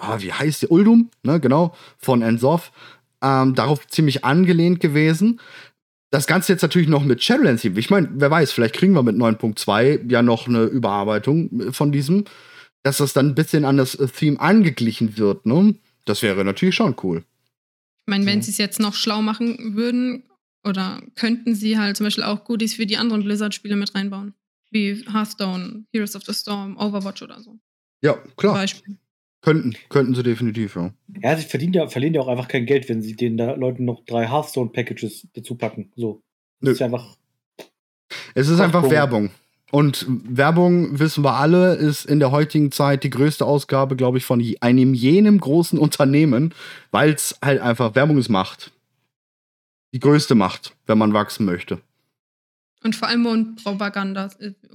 ah, wie heißt der? Uldum, ne, genau, von Ensoth. Ähm, darauf ziemlich angelehnt gewesen das Ganze jetzt natürlich noch mit Shadowlands. Ich meine, wer weiß, vielleicht kriegen wir mit 9.2 ja noch eine Überarbeitung von diesem, dass das dann ein bisschen an das Theme angeglichen wird. Ne? Das wäre natürlich schon cool. Ich meine, wenn ja. sie es jetzt noch schlau machen würden, oder könnten sie halt zum Beispiel auch Goodies für die anderen Blizzard-Spiele mit reinbauen. Wie Hearthstone, Heroes of the Storm, Overwatch oder so. Ja, klar. Beispiel. Könnten, könnten sie definitiv, ja. Ja, sie verdienen ja, verlieren ja auch einfach kein Geld, wenn sie den da Leuten noch drei Hearthstone-Packages dazu packen. So. Das ist einfach. Es ist einfach Werbung. Und Werbung, wissen wir alle, ist in der heutigen Zeit die größte Ausgabe, glaube ich, von einem jenem großen Unternehmen, weil es halt einfach Werbung ist Macht. Die größte Macht, wenn man wachsen möchte. Und vor allem Mundpropaganda,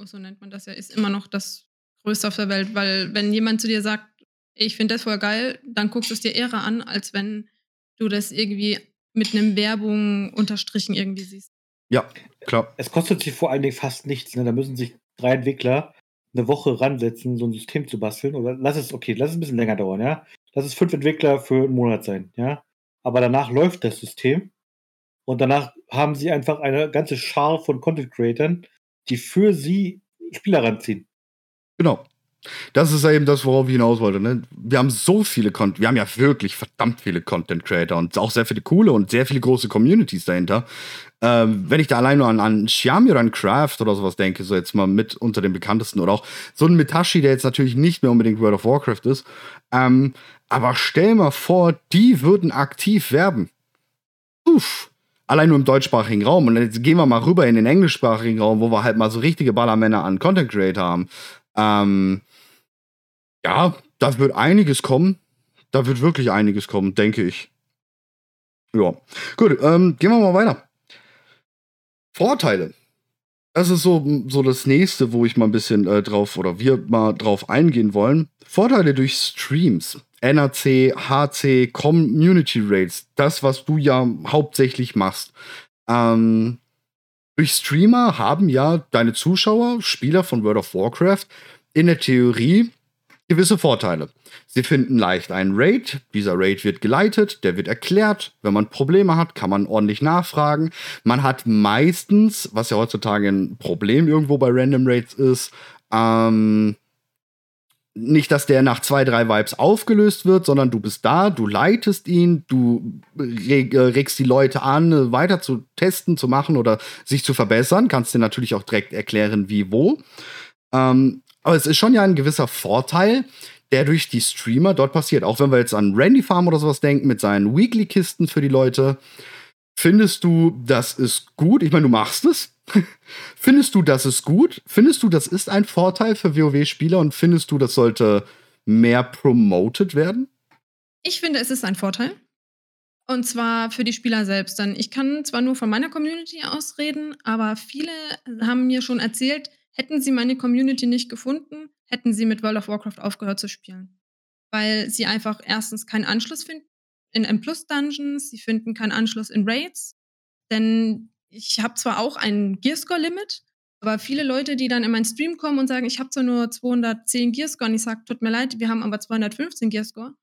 so nennt man das ja, ist immer noch das Größte auf der Welt, weil wenn jemand zu dir sagt, ich finde das voll geil, dann guckst du es dir eher an, als wenn du das irgendwie mit einem Werbung unterstrichen irgendwie siehst. Ja, klar. Es kostet sich vor allen Dingen fast nichts. Ne? Da müssen sich drei Entwickler eine Woche ransetzen, so ein System zu basteln. Oder lass es, okay, lass es ein bisschen länger dauern, ja. Lass es fünf Entwickler für einen Monat sein, ja. Aber danach läuft das System und danach haben sie einfach eine ganze Schar von Content Creatern, die für sie Spieler ranziehen. Genau. Das ist ja eben das, worauf ich hinaus wollte. Ne? Wir haben so viele Content, wir haben ja wirklich verdammt viele Content Creator und auch sehr viele coole und sehr viele große Communities dahinter. Ähm, wenn ich da allein nur an, an Xiaomi oder an Craft oder sowas denke, so jetzt mal mit unter den bekanntesten oder auch so ein Mitashi, der jetzt natürlich nicht mehr unbedingt World of Warcraft ist. Ähm, aber stell mal vor, die würden aktiv werben. Uff allein nur im deutschsprachigen Raum. Und jetzt gehen wir mal rüber in den englischsprachigen Raum, wo wir halt mal so richtige Ballermänner an Content Creator haben. Ähm, ja, da wird einiges kommen. Da wird wirklich einiges kommen, denke ich. Ja. Gut, ähm, gehen wir mal weiter. Vorteile. Das ist so, so das nächste, wo ich mal ein bisschen äh, drauf oder wir mal drauf eingehen wollen. Vorteile durch Streams. NRC, HC, Community Rates. Das, was du ja hauptsächlich machst. Ähm, durch Streamer haben ja deine Zuschauer, Spieler von World of Warcraft, in der Theorie gewisse Vorteile. Sie finden leicht einen Raid, dieser Raid wird geleitet, der wird erklärt. Wenn man Probleme hat, kann man ordentlich nachfragen. Man hat meistens, was ja heutzutage ein Problem irgendwo bei Random Raids ist, ähm, nicht, dass der nach zwei, drei Vibes aufgelöst wird, sondern du bist da, du leitest ihn, du reg äh, regst die Leute an, weiter zu testen, zu machen oder sich zu verbessern. Kannst dir natürlich auch direkt erklären, wie, wo. Ähm, aber es ist schon ja ein gewisser Vorteil, der durch die Streamer dort passiert. Auch wenn wir jetzt an Randy Farm oder sowas denken, mit seinen Weekly-Kisten für die Leute. Findest du, das ist gut? Ich meine, du machst es. *laughs* findest du, das ist gut? Findest du, das ist ein Vorteil für WoW-Spieler und findest du, das sollte mehr promoted werden? Ich finde, es ist ein Vorteil. Und zwar für die Spieler selbst. Denn ich kann zwar nur von meiner Community aus reden, aber viele haben mir schon erzählt, Hätten sie meine Community nicht gefunden, hätten sie mit World of Warcraft aufgehört zu spielen. Weil sie einfach erstens keinen Anschluss finden in M-Plus-Dungeons, sie finden keinen Anschluss in Raids. Denn ich habe zwar auch ein Gearscore-Limit, aber viele Leute, die dann in meinen Stream kommen und sagen, ich habe zwar nur 210 Gearscore und ich sage, tut mir leid, wir haben aber 215 Gearscore.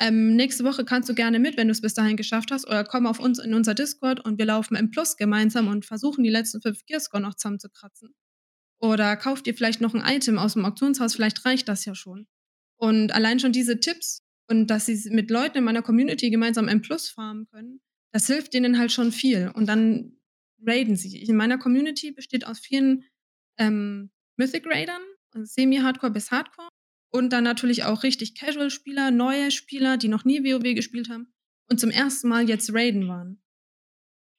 Ähm, nächste Woche kannst du gerne mit, wenn du es bis dahin geschafft hast, oder komm auf uns in unser Discord und wir laufen M Plus gemeinsam und versuchen die letzten fünf Gearscore noch zusammenzukratzen. Oder kauft ihr vielleicht noch ein Item aus dem Auktionshaus, vielleicht reicht das ja schon. Und allein schon diese Tipps und dass sie mit Leuten in meiner Community gemeinsam M Plus farmen können, das hilft denen halt schon viel. Und dann raiden sie. In meiner Community besteht aus vielen ähm, Mythic Raidern, Semi-Hardcore bis Hardcore. Und dann natürlich auch richtig Casual-Spieler, neue Spieler, die noch nie WoW gespielt haben und zum ersten Mal jetzt raiden waren.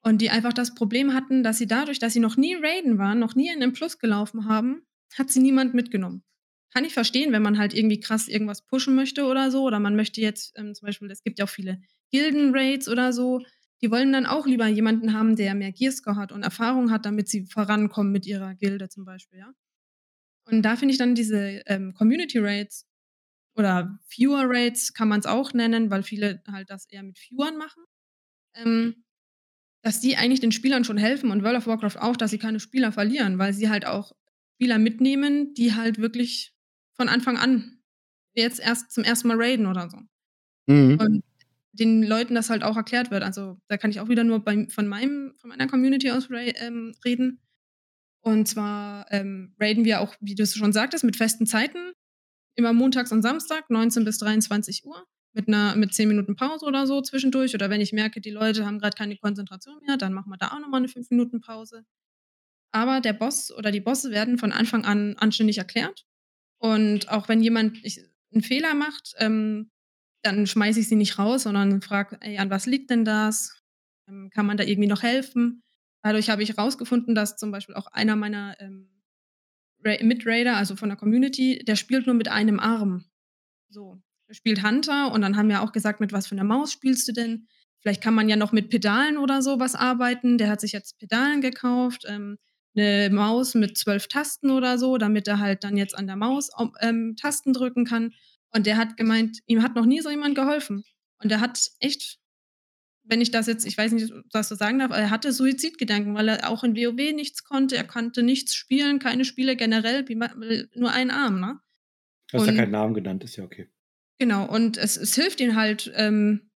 Und die einfach das Problem hatten, dass sie dadurch, dass sie noch nie Raiden waren, noch nie in einem Plus gelaufen haben, hat sie niemand mitgenommen. Kann ich verstehen, wenn man halt irgendwie krass irgendwas pushen möchte oder so. Oder man möchte jetzt ähm, zum Beispiel, es gibt ja auch viele Gilden-Raids oder so. Die wollen dann auch lieber jemanden haben, der mehr Gearscore hat und Erfahrung hat, damit sie vorankommen mit ihrer Gilde zum Beispiel, ja. Und da finde ich dann diese ähm, Community-Raids oder Viewer-Raids kann man es auch nennen, weil viele halt das eher mit Viewern machen. Ähm, dass die eigentlich den Spielern schon helfen und World of Warcraft auch, dass sie keine Spieler verlieren, weil sie halt auch Spieler mitnehmen, die halt wirklich von Anfang an jetzt erst zum ersten Mal raiden oder so. Mhm. Und den Leuten das halt auch erklärt wird. Also da kann ich auch wieder nur bei, von, meinem, von meiner Community aus ähm, reden. Und zwar ähm, raiden wir auch, wie du es schon sagtest, mit festen Zeiten. Immer montags und Samstag, 19 bis 23 Uhr mit einer mit zehn Minuten Pause oder so zwischendurch. Oder wenn ich merke, die Leute haben gerade keine Konzentration mehr, dann machen wir da auch nochmal eine fünf Minuten Pause. Aber der Boss oder die Bosse werden von Anfang an anständig erklärt. Und auch wenn jemand einen Fehler macht, ähm, dann schmeiße ich sie nicht raus, sondern frage, ey, an was liegt denn das? Ähm, kann man da irgendwie noch helfen? Dadurch habe ich herausgefunden, dass zum Beispiel auch einer meiner ähm, Mitraider, also von der Community, der spielt nur mit einem Arm. So spielt Hunter und dann haben wir auch gesagt, mit was für einer Maus spielst du denn? Vielleicht kann man ja noch mit Pedalen oder sowas arbeiten. Der hat sich jetzt Pedalen gekauft, ähm, eine Maus mit zwölf Tasten oder so, damit er halt dann jetzt an der Maus ähm, Tasten drücken kann. Und der hat gemeint, ihm hat noch nie so jemand geholfen. Und er hat echt, wenn ich das jetzt, ich weiß nicht, was du sagen darf, er hatte Suizidgedanken, weil er auch in WoW nichts konnte, er konnte nichts spielen, keine Spiele generell, nur einen Arm, ne? Du hast ja keinen Namen genannt, ist ja okay. Genau, und es, es hilft ihnen halt ähm,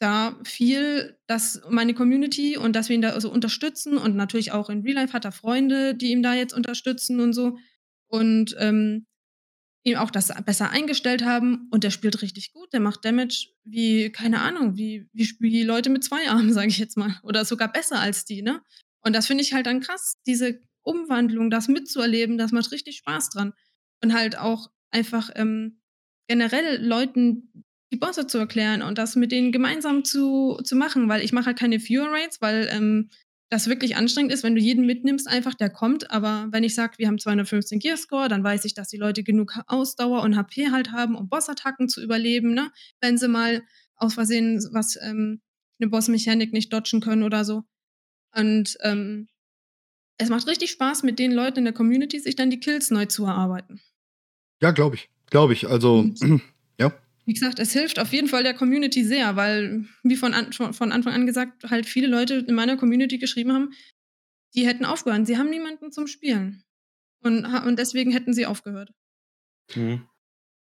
da viel, dass meine Community und dass wir ihn da so unterstützen und natürlich auch in Real Life hat er Freunde, die ihm da jetzt unterstützen und so und ähm, ihm auch das besser eingestellt haben und der spielt richtig gut, der macht Damage wie, keine Ahnung, wie, wie, wie Leute mit zwei Armen, *laughs* sage ich jetzt mal, oder sogar besser als die, ne? Und das finde ich halt dann krass, diese Umwandlung, das mitzuerleben, das macht richtig Spaß dran. Und halt auch einfach ähm, generell Leuten die Bosse zu erklären und das mit denen gemeinsam zu, zu machen, weil ich mache halt keine Viewer Rates, weil ähm, das wirklich anstrengend ist, wenn du jeden mitnimmst, einfach der kommt. Aber wenn ich sage, wir haben 215 Gear Score, dann weiß ich, dass die Leute genug Ausdauer und HP halt haben, um Bossattacken zu überleben, ne? Wenn sie mal aus Versehen was, ähm, eine Bossmechanik nicht dodgen können oder so. Und ähm, es macht richtig Spaß, mit den Leuten in der Community sich dann die Kills neu zu erarbeiten. Ja, glaube ich. Glaube ich. Also, Und- *clears throat* ja. Wie gesagt, es hilft auf jeden Fall der Community sehr, weil, wie von, an, von Anfang an gesagt, halt viele Leute in meiner Community geschrieben haben, die hätten aufgehört. Sie haben niemanden zum Spielen. Und, und deswegen hätten sie aufgehört. Mhm.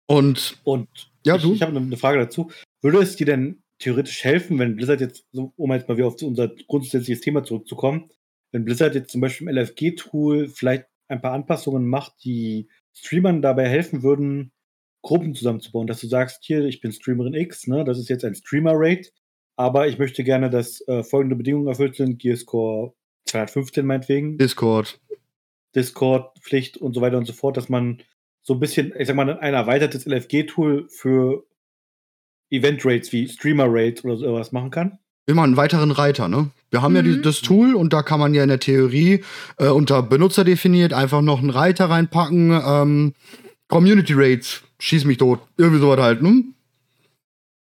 Und Und Ja, ich, du? ich habe eine Frage dazu. Würde es dir denn theoretisch helfen, wenn Blizzard jetzt, so, um jetzt mal wieder auf unser grundsätzliches Thema zurückzukommen, wenn Blizzard jetzt zum Beispiel im LFG-Tool vielleicht ein paar Anpassungen macht, die Streamern dabei helfen würden, Gruppen zusammenzubauen, dass du sagst, hier, ich bin Streamerin X, ne, das ist jetzt ein Streamer-Rate, aber ich möchte gerne, dass äh, folgende Bedingungen erfüllt sind, Gearscore 215 meinetwegen, Discord. Discord-Pflicht und so weiter und so fort, dass man so ein bisschen, ich sag mal, ein erweitertes LFG-Tool für Event-Rates wie Streamer-Rates oder sowas machen kann. Immer einen weiteren Reiter, ne? Wir haben ja die, Mhm. das Tool und da kann man ja in der Theorie äh, unter Benutzer definiert einfach noch einen Reiter reinpacken. Ähm, Community Rates, schieß mich tot. Irgendwie sowas halt, ne?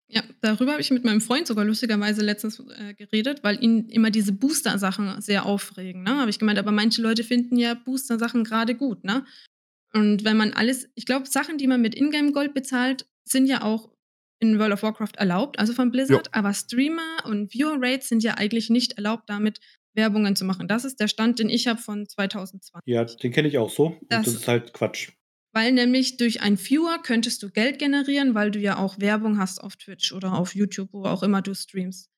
Ja, darüber habe ich mit meinem Freund sogar lustigerweise letztens äh, geredet, weil ihn immer diese Booster-Sachen sehr aufregen. Ne? Habe ich gemeint, aber manche Leute finden ja Booster-Sachen gerade gut. Ne? Und wenn man alles, ich glaube, Sachen, die man mit Ingame-Gold bezahlt, sind ja auch in World of Warcraft erlaubt, also von Blizzard. Aber Streamer und Viewer-Rates sind ja eigentlich nicht erlaubt, damit Werbungen zu machen. Das ist der Stand, den ich habe von 2020. Ja, den kenne ich auch so. Und das, Das- ist halt Quatsch. Weil nämlich durch ein Viewer könntest du Geld generieren, weil du ja auch Werbung hast auf Twitch oder auf YouTube, wo auch immer du streamst.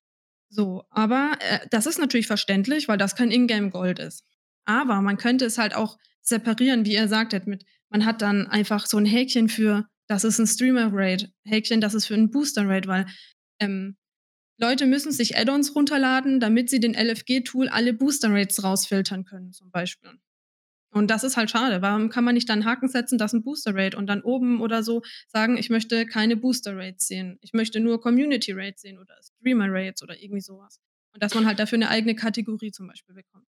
So, aber äh, das ist natürlich verständlich, weil das kein Ingame-Gold ist. Aber man könnte es halt auch separieren, wie ihr sagtet, mit, man hat dann einfach so ein Häkchen für, das ist ein Streamer-Rate, Häkchen, das ist für ein Booster-Rate, weil ähm, Leute müssen sich Add-ons runterladen, damit sie den LFG-Tool alle Booster-Rates rausfiltern können, zum Beispiel. Und das ist halt schade. Warum kann man nicht dann einen Haken setzen, das ist ein Booster Rate und dann oben oder so sagen, ich möchte keine Booster Rates sehen. Ich möchte nur Community Rates sehen oder Streamer Rates oder irgendwie sowas. Und dass man halt dafür eine eigene Kategorie zum Beispiel bekommt.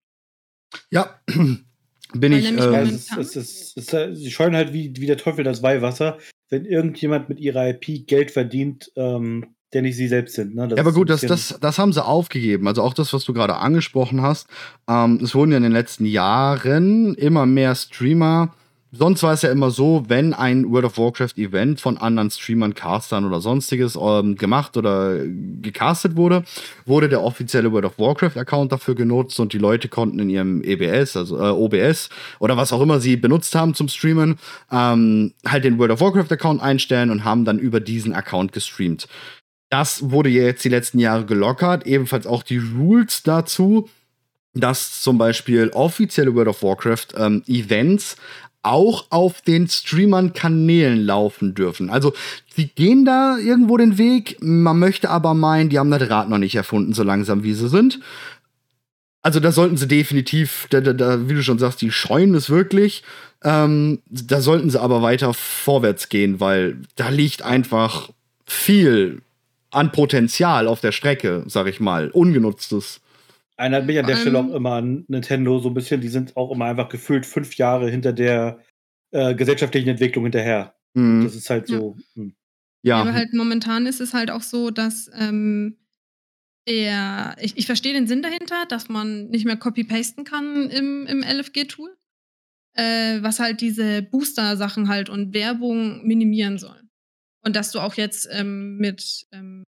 Ja, *clears throat* bin Weil ich. Äh, es ist, es ist, es ist, sie scheuen halt wie, wie der Teufel das Weihwasser, wenn irgendjemand mit ihrer IP Geld verdient, ähm, der nicht sie selbst sind. Ne? Ja, aber gut, das, das, das haben sie aufgegeben. Also auch das, was du gerade angesprochen hast. Ähm, es wurden ja in den letzten Jahren immer mehr Streamer. Sonst war es ja immer so, wenn ein World of Warcraft Event von anderen Streamern, Castern oder sonstiges ähm, gemacht oder gecastet wurde, wurde der offizielle World of Warcraft Account dafür genutzt und die Leute konnten in ihrem EBS, also äh, OBS oder was auch immer sie benutzt haben zum Streamen, ähm, halt den World of Warcraft Account einstellen und haben dann über diesen Account gestreamt. Das wurde jetzt die letzten Jahre gelockert, ebenfalls auch die Rules dazu, dass zum Beispiel offizielle World of Warcraft ähm, Events auch auf den Streamern Kanälen laufen dürfen. Also sie gehen da irgendwo den Weg, man möchte aber meinen, die haben das Rad noch nicht erfunden, so langsam wie sie sind. Also da sollten sie definitiv, da, da, wie du schon sagst, die scheuen es wirklich. Ähm, da sollten sie aber weiter vorwärts gehen, weil da liegt einfach viel an Potenzial auf der Strecke, sag ich mal, ungenutztes. Erinnert mich an der Vor Stelle auch immer an Nintendo so ein bisschen. Die sind auch immer einfach gefühlt fünf Jahre hinter der äh, gesellschaftlichen Entwicklung hinterher. Hm, Das ist halt so. hm. Ja. ja, Aber halt momentan ist es halt auch so, dass ähm, der, ich, ich verstehe den Sinn dahinter, dass man nicht mehr copy-pasten kann im, im LFG-Tool, äh, was halt diese Booster-Sachen halt und Werbung minimieren soll. Und dass du auch jetzt ähm, mit, ähm,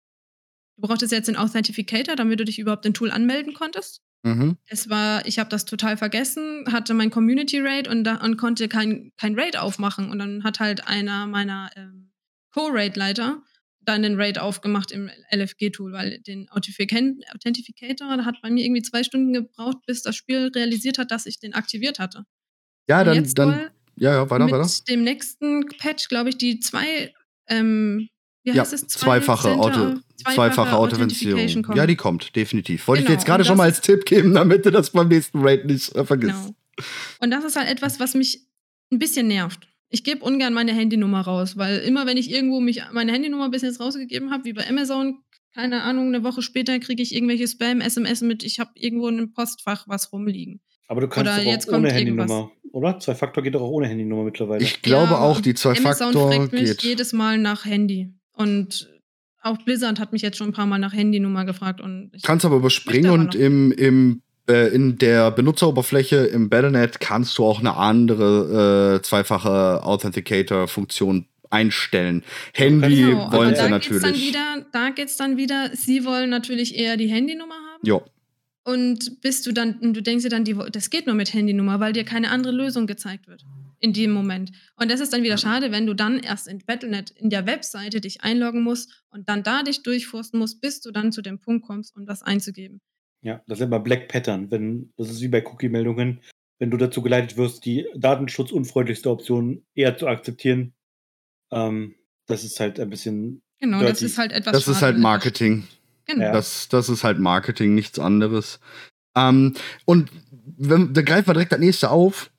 du brauchtest jetzt den Authentificator, damit du dich überhaupt im Tool anmelden konntest. mhm. Es war, ich habe das total vergessen, hatte mein Community Raid und, da, und konnte kein, kein Raid aufmachen. Und dann hat halt einer meiner ähm, Co-Raid-Leiter dann den Raid aufgemacht im LFG-Tool, weil den Authentific- Authentificator hat bei mir irgendwie zwei Stunden gebraucht, bis das Spiel realisiert hat, dass ich den aktiviert hatte. ja, dann, dann, ja, ja, weiter, mit weiter. dem nächsten Patch, glaube ich, die zwei, ähm, wie Ja, heißt es? Zwei zweifache, Center- Auto, zweifache Authentifizierung. kommen. Ja, die kommt, definitiv. Wollte ich Genau, dir jetzt gerade schon mal als Tipp geben, damit du das beim nächsten Raid nicht äh, vergisst. Genau. Und das ist halt etwas, was mich ein bisschen nervt. Ich gebe ungern meine Handynummer raus, weil immer, wenn ich irgendwo mich meine Handynummer bis jetzt rausgegeben habe, wie bei Amazon, keine Ahnung, eine Woche später kriege ich irgendwelche Spam-SMS mit, ich habe irgendwo in einem Postfach was rumliegen. Aber du kannst Oder auch jetzt kommt ohne irgendwas. Handynummer, oder? Zwei Faktor geht doch auch ohne Handynummer mittlerweile. Ich glaube Ja, auch, die Amazon Zwei-Faktor fragt mich geht. jedes Mal nach Handy. Und auch Blizzard hat mich jetzt schon ein paar Mal nach Handynummer gefragt. Und ich, Kannst aber überspringen und im, im äh, in der Benutzeroberfläche im Battlenet kannst du auch eine andere äh, zweifache Authenticator-Funktion einstellen. Handy genau, wollen sie da natürlich. natürlich. Wieder, da geht es dann wieder, sie wollen natürlich eher die Handynummer haben. Ja. Und bist du dann, du denkst dir dann, die, das geht nur mit Handynummer, weil dir keine andere Lösung gezeigt wird in dem Moment. Und das ist dann wieder schade, wenn du dann erst in Battlenet in der Webseite dich einloggen musst und dann da dich durchforsten musst, bis du dann zu dem Punkt kommst, um das einzugeben. Ja, das nennt man Black Pattern. Wenn, das ist wie bei Cookie-Meldungen. Wenn du dazu geleitet wirst, die datenschutzunfreundlichste Option eher zu akzeptieren, ähm, das ist halt ein bisschen. Genau, dirty. das ist halt etwas. Das ist halt Marketing. Genau. Ja. Das, das ist halt Marketing, nichts anderes. Ähm, und wenn, da greifen wir direkt das nächste auf.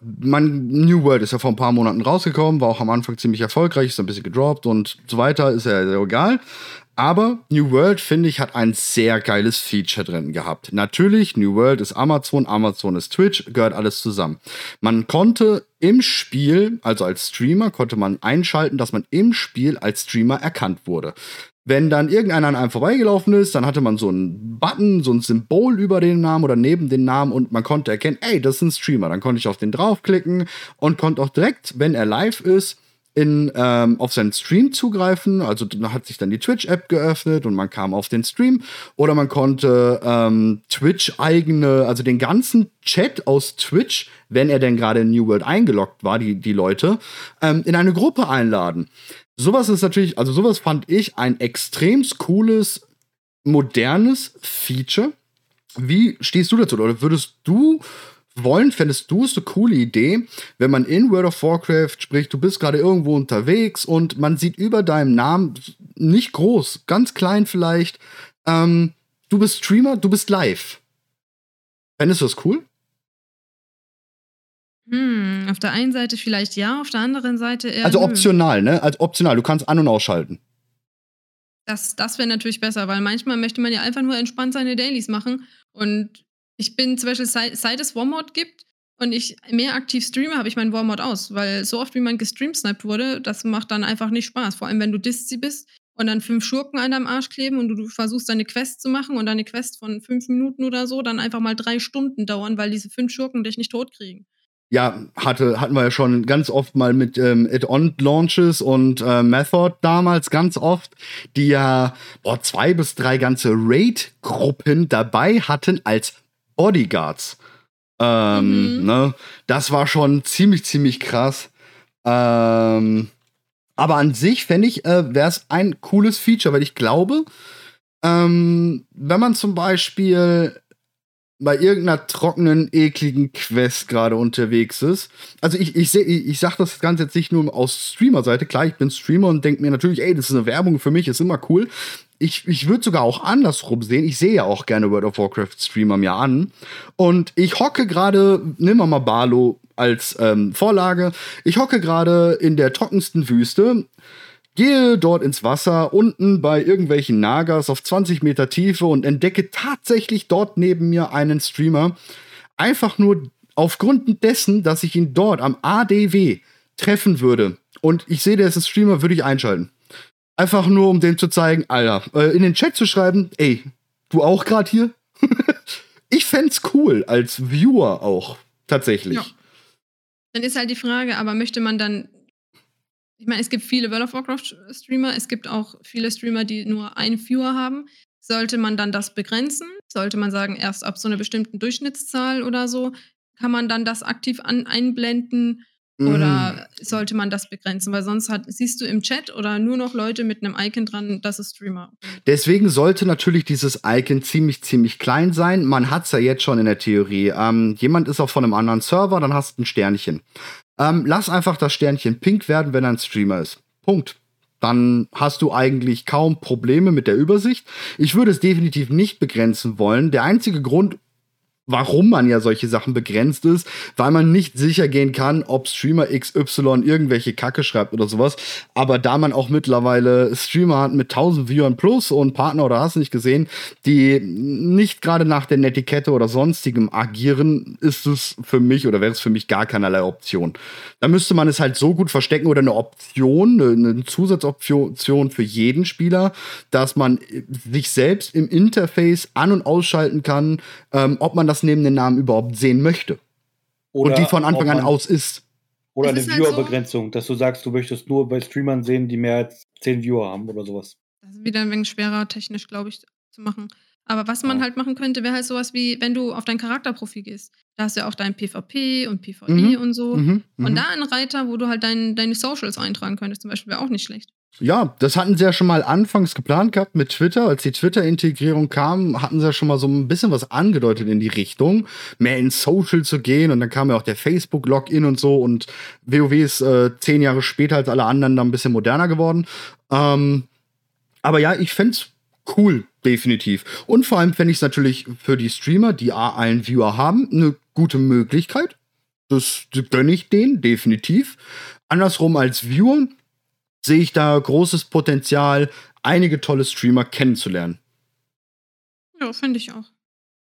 Man, New World ist ja vor ein paar Monaten rausgekommen, war auch am Anfang ziemlich erfolgreich, ist ein bisschen gedroppt und so weiter, ist ja egal. Aber New World, finde ich, hat ein sehr geiles Feature drin gehabt. Natürlich, New World ist Amazon, Amazon ist Twitch, gehört alles zusammen. Man konnte im Spiel, also als Streamer, konnte man einschalten, dass man im Spiel als Streamer erkannt wurde. Wenn dann irgendeiner an einem vorbeigelaufen ist, dann hatte man so einen Button, so ein Symbol über den Namen oder neben den Namen und man konnte erkennen, ey, das ist ein Streamer. Dann konnte ich auf den draufklicken und konnte auch direkt, wenn er live ist, in, ähm, auf seinen Stream zugreifen. Also hat sich dann die Twitch-App geöffnet und man kam auf den Stream. Oder man konnte ähm, Twitch-eigene, also den ganzen Chat aus Twitch, wenn er denn gerade in New World eingeloggt war, die, die Leute, ähm, in eine Gruppe einladen. Sowas ist natürlich, also sowas fand ich ein extrem cooles, modernes Feature. Wie stehst du dazu? Oder würdest du wollen, fändest du es eine coole Idee, wenn man in World of Warcraft spricht, du bist gerade irgendwo unterwegs und man sieht über deinem Namen, nicht groß, ganz klein vielleicht, ähm, du bist Streamer, du bist live. Fändest du das cool? Hm, auf der einen Seite vielleicht ja, auf der anderen Seite eher. Also nö. optional, ne? Also optional, du kannst an- und ausschalten. Das, das wäre natürlich besser, weil manchmal möchte man ja einfach nur entspannt seine Dailies machen. Und ich bin zum Beispiel, seit, seit es Warmod gibt und ich mehr aktiv streame, habe ich meinen Warmod aus. Weil so oft, wie man gestreamsniped wurde, das macht dann einfach nicht Spaß. Vor allem, wenn du Diszi bist und dann fünf Schurken an deinem Arsch kleben und du, du versuchst deine Quest zu machen und deine Quest von fünf Minuten oder so dann einfach mal drei Stunden dauern, weil diese fünf Schurken dich nicht totkriegen. Ja, hatte, hatten wir ja schon ganz oft mal mit ähm, It-On-Launches und äh, Method damals ganz oft, die ja boah, zwei bis drei ganze Raid-Gruppen dabei hatten als Bodyguards. Ähm, Mhm. ne? Das war schon ziemlich, ziemlich krass. Ähm, aber an sich fände ich, äh, wäre es ein cooles Feature, weil ich glaube, ähm, wenn man zum Beispiel bei irgendeiner trockenen, ekligen Quest gerade unterwegs ist. Also ich, ich, seh, ich, ich sag das Ganze jetzt nicht nur aus Streamer-Seite. Klar, ich bin Streamer und denke mir natürlich, ey, das ist eine Werbung für mich, ist immer cool. Ich, ich würde sogar auch andersrum sehen. Ich sehe ja auch gerne World of Warcraft-Streamer mir an. Und ich hocke gerade, nimm mal Barlo als ähm, Vorlage. Ich hocke gerade in der trockensten Wüste, gehe dort ins Wasser, unten bei irgendwelchen Nagas auf 20 Meter Tiefe und entdecke tatsächlich dort neben mir einen Streamer. Einfach nur aufgrund dessen, dass ich ihn dort am ADW treffen würde. Und ich sehe, der ist ein Streamer, würde ich einschalten. Einfach nur, um dem zu zeigen, Alter, äh, in den Chat zu schreiben, ey, du auch gerade hier? *laughs* ich fänd's cool, als Viewer auch, tatsächlich. Ja. Dann ist halt die Frage, aber möchte man dann. Ich meine, es gibt viele World of Warcraft-Streamer, es gibt auch viele Streamer, die nur einen Viewer haben. Sollte man dann das begrenzen? Sollte man sagen, erst ab so einer bestimmten Durchschnittszahl oder so, kann man dann das aktiv an, einblenden? Oder sollte man das begrenzen? Weil sonst hat, siehst du im Chat oder nur noch Leute mit einem Icon dran, das ist Streamer. Deswegen sollte natürlich dieses Icon ziemlich, ziemlich klein sein. Man hat's ja jetzt schon in der Theorie. Ähm, jemand ist auch von einem anderen Server, dann hast du ein Sternchen. Ähm, lass einfach das Sternchen pink werden, wenn er ein Streamer ist. Punkt. Dann hast du eigentlich kaum Probleme mit der Übersicht. Ich würde es definitiv nicht begrenzen wollen. Der einzige Grund, warum man ja solche Sachen begrenzt ist, weil man nicht sicher gehen kann, ob Streamer XY irgendwelche Kacke schreibt oder sowas. Aber da man auch mittlerweile Streamer hat mit 1000 Viewern plus und Partner oder hast nicht gesehen, die nicht gerade nach der Netiquette oder sonstigem agieren, ist es für mich oder wäre es für mich gar keinerlei Option. Da müsste man es halt so gut verstecken oder eine Option, eine Zusatzoption für jeden Spieler, dass man sich selbst im Interface an- und ausschalten kann, ähm, ob man das neben den Namen überhaupt sehen möchte. Oder und die von Anfang an aus ist. Oder eine ist halt so- Viewer-Begrenzung, dass du sagst, du möchtest nur bei Streamern sehen, die mehr als 10 Viewer haben oder sowas. Das ist wieder ein wenig schwerer technisch, glaube ich, zu machen. Aber was man Ja. halt machen könnte, wäre halt sowas wie, wenn du auf dein Charakterprofil gehst. Da hast du ja auch dein PvP und PvE Mhm. und so. Mhm, mhm. Und da einen Reiter, wo du halt dein, deine Socials eintragen könntest, zum Beispiel, wäre auch nicht schlecht. Ja, das hatten sie ja schon mal anfangs geplant gehabt mit Twitter. Als die Twitter-Integrierung kam, hatten sie ja schon mal so ein bisschen was angedeutet in die Richtung, mehr in Social zu gehen. Und dann kam ja auch der Facebook-Login und so. Und WoW ist äh, zehn Jahre später als alle anderen dann ein bisschen moderner geworden. Ähm, aber ja, ich fänd's cool, definitiv. Und vor allem fände ich es natürlich für die Streamer, die einen Viewer haben, eine gute Möglichkeit. Das gönne ich denen, definitiv. Andersrum als Viewer sehe ich da großes Potenzial, einige tolle Streamer kennenzulernen. Ja, finde ich auch.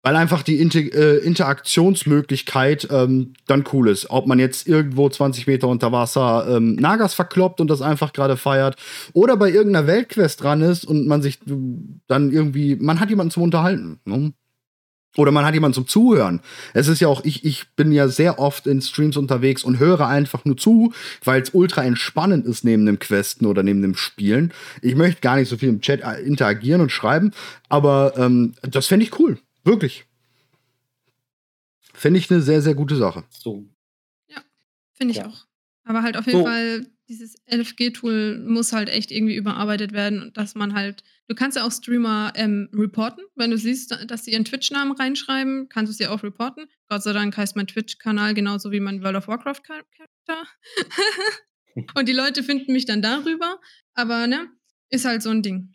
Weil einfach die Inter äh, Interaktionsmöglichkeit ähm, dann cool ist. Ob man jetzt irgendwo 20 Meter unter Wasser ähm, Nagas verkloppt und das einfach gerade feiert oder bei irgendeiner Weltquest dran ist und man sich äh, dann irgendwie, man hat jemanden zum Unterhalten. Ne? Oder man hat jemanden zum Zuhören. Es ist ja auch, ich, ich bin ja sehr oft in Streams unterwegs und höre einfach nur zu, weil es ultra entspannend ist neben dem Questen oder neben dem Spielen. Ich möchte gar nicht so viel im Chat äh, interagieren und schreiben, aber ähm, das fände ich cool. Wirklich. Finde ich eine sehr, sehr gute Sache. So. Finde ich Ja. auch. Aber halt auf jeden So. Fall, dieses LFG-Tool muss halt echt irgendwie überarbeitet werden und dass man halt, du kannst ja auch Streamer ähm, reporten, wenn du siehst, dass sie ihren Twitch-Namen reinschreiben, kannst du sie auch reporten. Gott sei Dank heißt mein Twitch-Kanal genauso wie mein World of Warcraft-Charakter. *laughs* und die Leute finden mich dann darüber, aber ne, ist halt so ein Ding.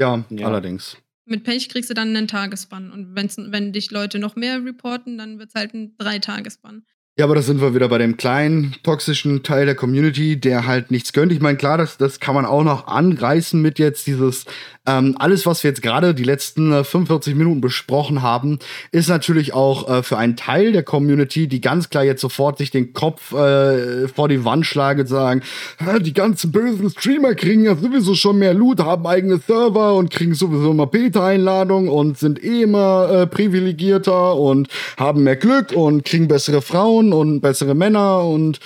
Ja, Ja. allerdings. Mit Pech kriegst du dann einen Tagesbann und wenn's, wenn dich Leute noch mehr reporten, dann wird es halt ein Drei-Tagesbann. Ja, aber da sind wir wieder bei dem kleinen, toxischen Teil der Community, der halt nichts gönnt. Ich meine, klar, das, das kann man auch noch anreißen mit jetzt dieses, ähm, alles, was wir jetzt gerade die letzten äh, 45 Minuten besprochen haben, ist natürlich auch äh, für einen Teil der Community, die ganz klar jetzt sofort sich den Kopf äh, vor die Wand schlagen und sagen, "Hä, die ganzen bösen Streamer kriegen ja sowieso schon mehr Loot, haben eigene Server und kriegen sowieso immer Beta-Einladungen und sind eh immer äh, privilegierter und haben mehr Glück und kriegen bessere Frauen und bessere Männer und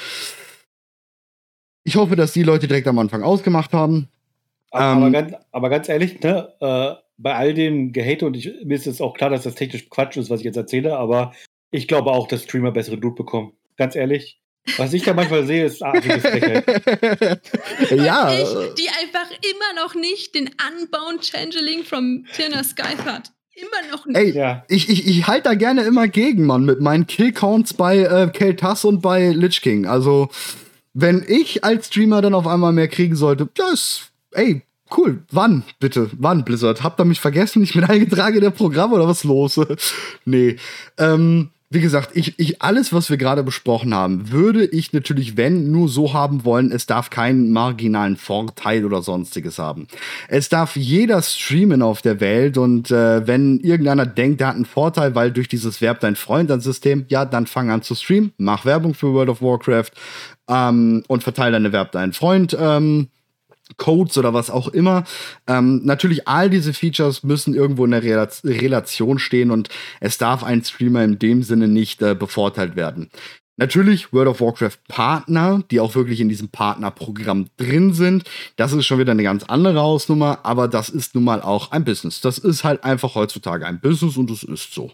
ich hoffe, dass die Leute direkt am Anfang ausgemacht haben. Aber, Ähm, ganz, aber ganz ehrlich, ne, äh, bei all dem Gehate und ich, mir ist es auch klar, dass das technisch Quatsch ist, was ich jetzt erzähle, aber ich glaube auch, dass Streamer bessere Loot bekommen. Ganz ehrlich. Was ich da manchmal sehe, ist artiges *laughs* ja, Ich, die einfach immer noch nicht den Unbound Changeling from Tirna Skype hat. Immer noch nicht. ey, Ja. ich, ich, ich halte da gerne immer gegen, Mann, mit meinen Killcounts bei äh, Keltas und bei Lich King. Also, wenn ich als Streamer dann auf einmal mehr kriegen sollte, das, ey, cool. Wann, bitte? Wann, Blizzard? Habt ihr mich vergessen? Ich bin eingetragen in der Programm oder was los? *laughs* nee. Ähm, wie gesagt, ich, ich, alles, was wir gerade besprochen haben, würde ich natürlich, wenn, nur so haben wollen, es darf keinen marginalen Vorteil oder sonstiges haben. Es darf jeder streamen auf der Welt und äh, wenn irgendeiner denkt, der hat einen Vorteil, weil durch dieses Verb dein Freund ein System, ja, dann fang an zu streamen, mach Werbung für World of Warcraft ähm, und verteile deine Verb deinen Freund. Ähm, Codes oder was auch immer. Ähm, natürlich, all diese Features müssen irgendwo in der Rela Relation stehen und es darf ein Streamer in dem Sinne nicht äh, bevorteilt werden. Natürlich World of Warcraft Partner, die auch wirklich in diesem Partnerprogramm drin sind. Das ist schon wieder eine ganz andere Hausnummer, aber das ist nun mal auch ein Business. Das ist halt einfach heutzutage ein Business und es ist so.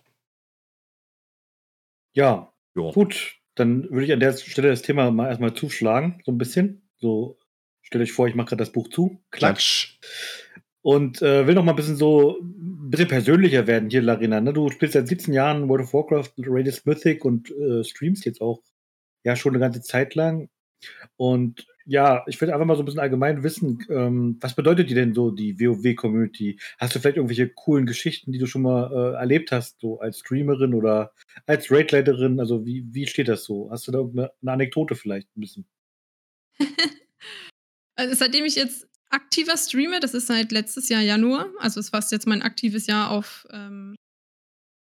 Ja, Ja. gut. Dann würde ich an der Stelle das Thema mal erstmal zuschlagen, so ein bisschen. So, stellt euch vor, ich mache gerade das Buch zu. Klatsch. Und äh, will noch mal ein bisschen so ein bisschen persönlicher werden hier, Larina. Ne? Du spielst seit 17 Jahren World of Warcraft, Radius Mythic und äh, streamst jetzt auch ja schon eine ganze Zeit lang. Und ja, ich würde einfach mal so ein bisschen allgemein wissen, ähm, was bedeutet dir denn so die WoW-Community? Hast du vielleicht irgendwelche coolen Geschichten, die du schon mal äh, erlebt hast, so als Streamerin oder als Raidleiterin? Also wie, wie steht das so? Hast du da irgendeine eine Anekdote vielleicht ein bisschen? *laughs* also seitdem ich jetzt aktiver streame, das ist seit letztes Jahr Januar, also es ist fast jetzt mein aktives Jahr auf ähm,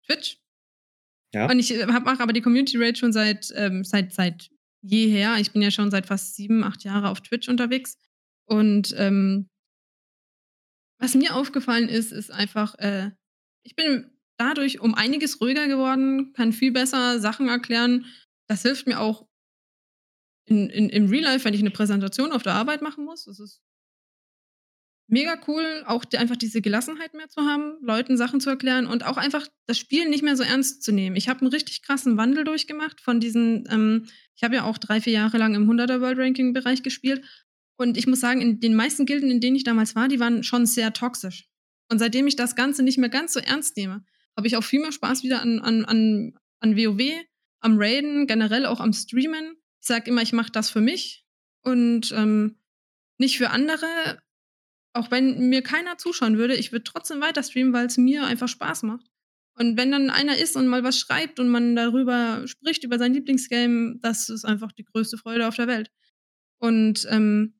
Twitch. Ja. Und ich äh, mache aber die Community Raid schon seit, ähm, seit, seit jeher. Ich bin ja schon seit fast sieben, acht Jahren auf Twitch unterwegs. Und ähm, was mir aufgefallen ist, ist einfach, äh, ich bin dadurch um einiges ruhiger geworden, kann viel besser Sachen erklären. Das hilft mir auch in, in, im Real Life, wenn ich eine Präsentation auf der Arbeit machen muss. Das ist mega cool, auch die, einfach diese Gelassenheit mehr zu haben, Leuten Sachen zu erklären und auch einfach das Spiel nicht mehr so ernst zu nehmen. Ich habe einen richtig krassen Wandel durchgemacht von diesen, ähm, ich habe ja auch drei, vier Jahre lang im 100er World Ranking Bereich gespielt und ich muss sagen, in den meisten Gilden, in denen ich damals war, die waren schon sehr toxisch. Und seitdem ich das Ganze nicht mehr ganz so ernst nehme, habe ich auch viel mehr Spaß wieder an, an, an, an WoW, am Raiden, generell auch am Streamen. Ich sage immer, ich mache das für mich und ähm, nicht für andere auch wenn mir keiner zuschauen würde, ich würde trotzdem weiter streamen, weil es mir einfach Spaß macht. Und wenn dann einer ist und mal was schreibt und man darüber spricht, über sein Lieblingsgame, das ist einfach die größte Freude auf der Welt. Und ähm,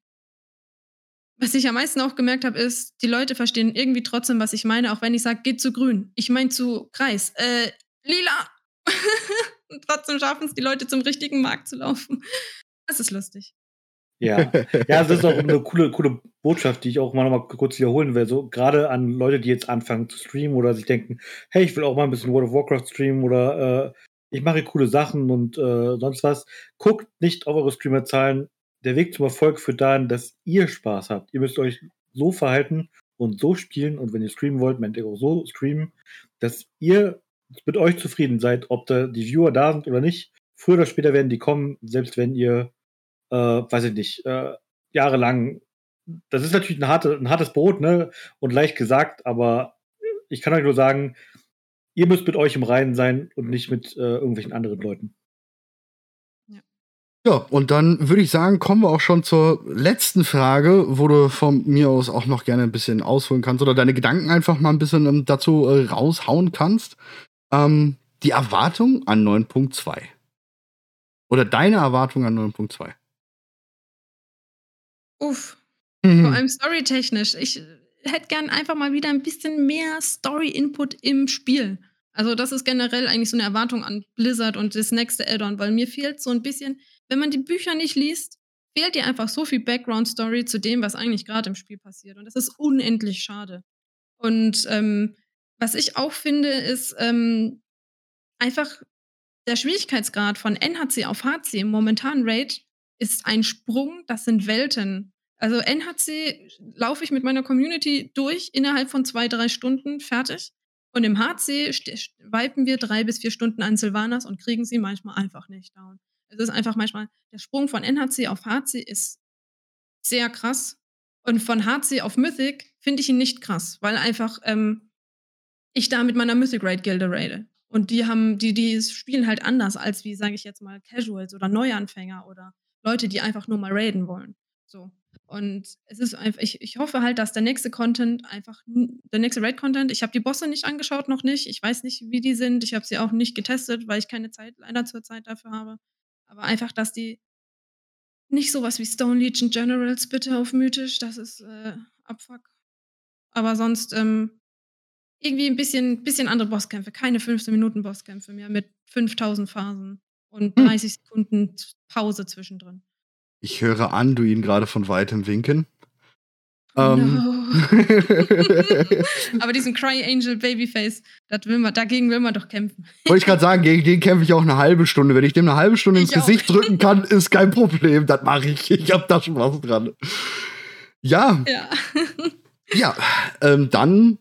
was ich am meisten auch gemerkt habe, ist, die Leute verstehen irgendwie trotzdem, was ich meine, auch wenn ich sage, geht zu grün. Ich meine zu Kreis. Äh, lila. *laughs* und trotzdem schaffen es die Leute zum richtigen Markt zu laufen. Das ist lustig. Ja, ja, das ist auch eine coole, coole Botschaft, die ich auch mal noch mal kurz wiederholen will. So gerade an Leute, die jetzt anfangen zu streamen oder sich denken, hey, ich will auch mal ein bisschen World of Warcraft streamen oder äh, ich mache coole Sachen und äh, sonst was. Guckt nicht auf eure Streamerzahlen. Der Weg zum Erfolg führt dahin, dass ihr Spaß habt. Ihr müsst euch so verhalten und so spielen und wenn ihr streamen wollt, meint ihr auch so streamen, dass ihr mit euch zufrieden seid, ob da die Viewer da sind oder nicht. Früher oder später werden die kommen, selbst wenn ihr äh, weiß ich nicht, äh, jahrelang. Das ist natürlich ein, harte, ein hartes Brot, ne? Und leicht gesagt, aber ich kann euch nur sagen, ihr müsst mit euch im Reinen sein und nicht mit äh, irgendwelchen anderen Leuten. Ja, und dann würde ich sagen, kommen wir auch schon zur letzten Frage, wo du von mir aus auch noch gerne ein bisschen ausholen kannst oder deine Gedanken einfach mal ein bisschen ähm, dazu äh, raushauen kannst. Ähm, die Erwartung an 9.2. Oder deine Erwartung an 9.2. Uff. Mhm. Vor allem storytechnisch. Ich hätte gern einfach mal wieder ein bisschen mehr Story-Input im Spiel. Also, das ist generell eigentlich so eine Erwartung an Blizzard und das nächste Add-on, weil mir fehlt so ein bisschen, wenn man die Bücher nicht liest, fehlt dir einfach so viel Background-Story zu dem, was eigentlich gerade im Spiel passiert. Und das ist unendlich schade. Und ähm, was ich auch finde, ist ähm, einfach der Schwierigkeitsgrad von NHC auf HC im momentanen Raid ist ein Sprung, das sind Welten. Also NHC laufe ich mit meiner Community durch innerhalb von zwei, drei Stunden fertig. Und im HC wipen wir drei bis vier Stunden an Sylvanas und kriegen sie manchmal einfach nicht down. Es ist einfach manchmal, der Sprung von NHC auf HC ist sehr krass. Und von HC auf Mythic finde ich ihn nicht krass, weil einfach ähm, ich da mit meiner Mythic Raid Gilde raide. Und die haben, die, die spielen halt anders als wie, sage ich jetzt mal, Casuals oder Neuanfänger oder Leute, die einfach nur mal raiden wollen. So. Und es ist einfach, ich, ich hoffe halt, dass der nächste Content einfach, der nächste Raid-Content, ich habe die Bosse nicht angeschaut, noch nicht. Ich weiß nicht, wie die sind. Ich habe sie auch nicht getestet, weil ich keine Zeit leider zur Zeit dafür habe. Aber einfach, dass die nicht sowas wie Stone Legion Generals bitte auf mythisch, das ist äh, Abfuck. Aber sonst ähm, irgendwie ein bisschen, bisschen andere Bosskämpfe, keine 15 Minuten Bosskämpfe mehr mit 5000 Phasen und 30 hm. Sekunden Pause zwischendrin. Ich höre an, du ihn gerade von weitem winken. Ähm. No. *laughs* Aber diesen Cry Angel Babyface, will man, dagegen will man doch kämpfen. Wollte ich gerade sagen, gegen den kämpfe ich auch eine halbe Stunde. Wenn ich dem eine halbe Stunde ins Gesicht drücken kann, ist kein Problem. Das mache ich. Ich habe da schon was dran. Ja. Ja. ja, ähm, dann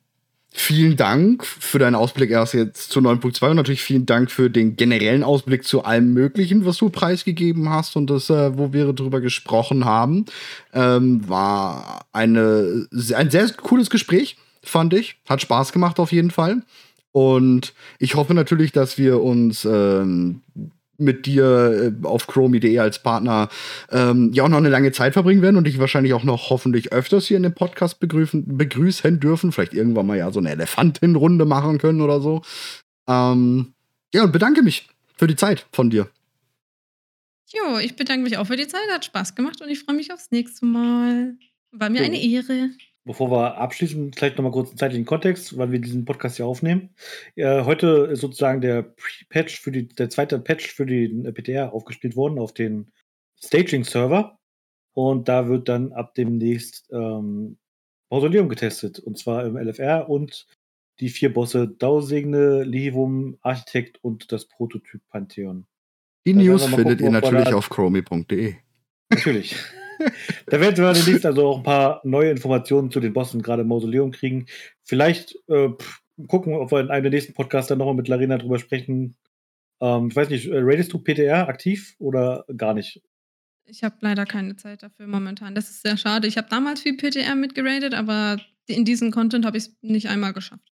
Vielen Dank für deinen Ausblick erst jetzt zu 9.2 und natürlich vielen Dank für den generellen Ausblick zu allem Möglichen, was du preisgegeben hast und das, äh, wo wir darüber gesprochen haben. Ähm, war eine, ein sehr cooles Gespräch, fand ich. Hat Spaß gemacht auf jeden Fall. Und ich hoffe natürlich, dass wir uns ähm, mit dir äh, auf chromie.de als Partner ähm, ja auch noch eine lange Zeit verbringen werden und dich wahrscheinlich auch noch hoffentlich öfters hier in dem Podcast begrüßen, begrüßen dürfen. Vielleicht irgendwann mal ja so eine Elefantenrunde machen können oder so. Ähm, ja, und bedanke mich für die Zeit von dir. Jo, ich bedanke mich auch für die Zeit. Hat Spaß gemacht und ich freue mich aufs nächste Mal. War mir Jo. eine Ehre. Bevor wir abschließen, vielleicht nochmal kurz einen zeitlichen Kontext, weil wir diesen Podcast hier aufnehmen. Äh, heute ist sozusagen der Pre-Patch für die, der zweite Patch für den äh, PTR aufgespielt worden auf den Staging-Server. Und da wird dann ab demnächst ähm, Mausoleum getestet. Und zwar im LFR und die vier Bosse Dausegne, Livum, Architekt und das Prototyp Pantheon. Die News findet gucken, ihr natürlich auf chromie.de. Natürlich. *laughs* da werden wir demnächst also auch ein paar neue Informationen zu den Bossen, gerade im Mausoleum, kriegen. Vielleicht äh, pff, gucken, ob wir in einem der nächsten Podcasts dann nochmal mit Larena drüber sprechen. Ähm, ich weiß nicht, äh, ratest du PTR aktiv oder gar nicht? Ich habe leider keine Zeit dafür momentan. Das ist sehr schade. Ich habe damals viel PTR mitgeradet, aber in diesem Content habe ich es nicht einmal geschafft.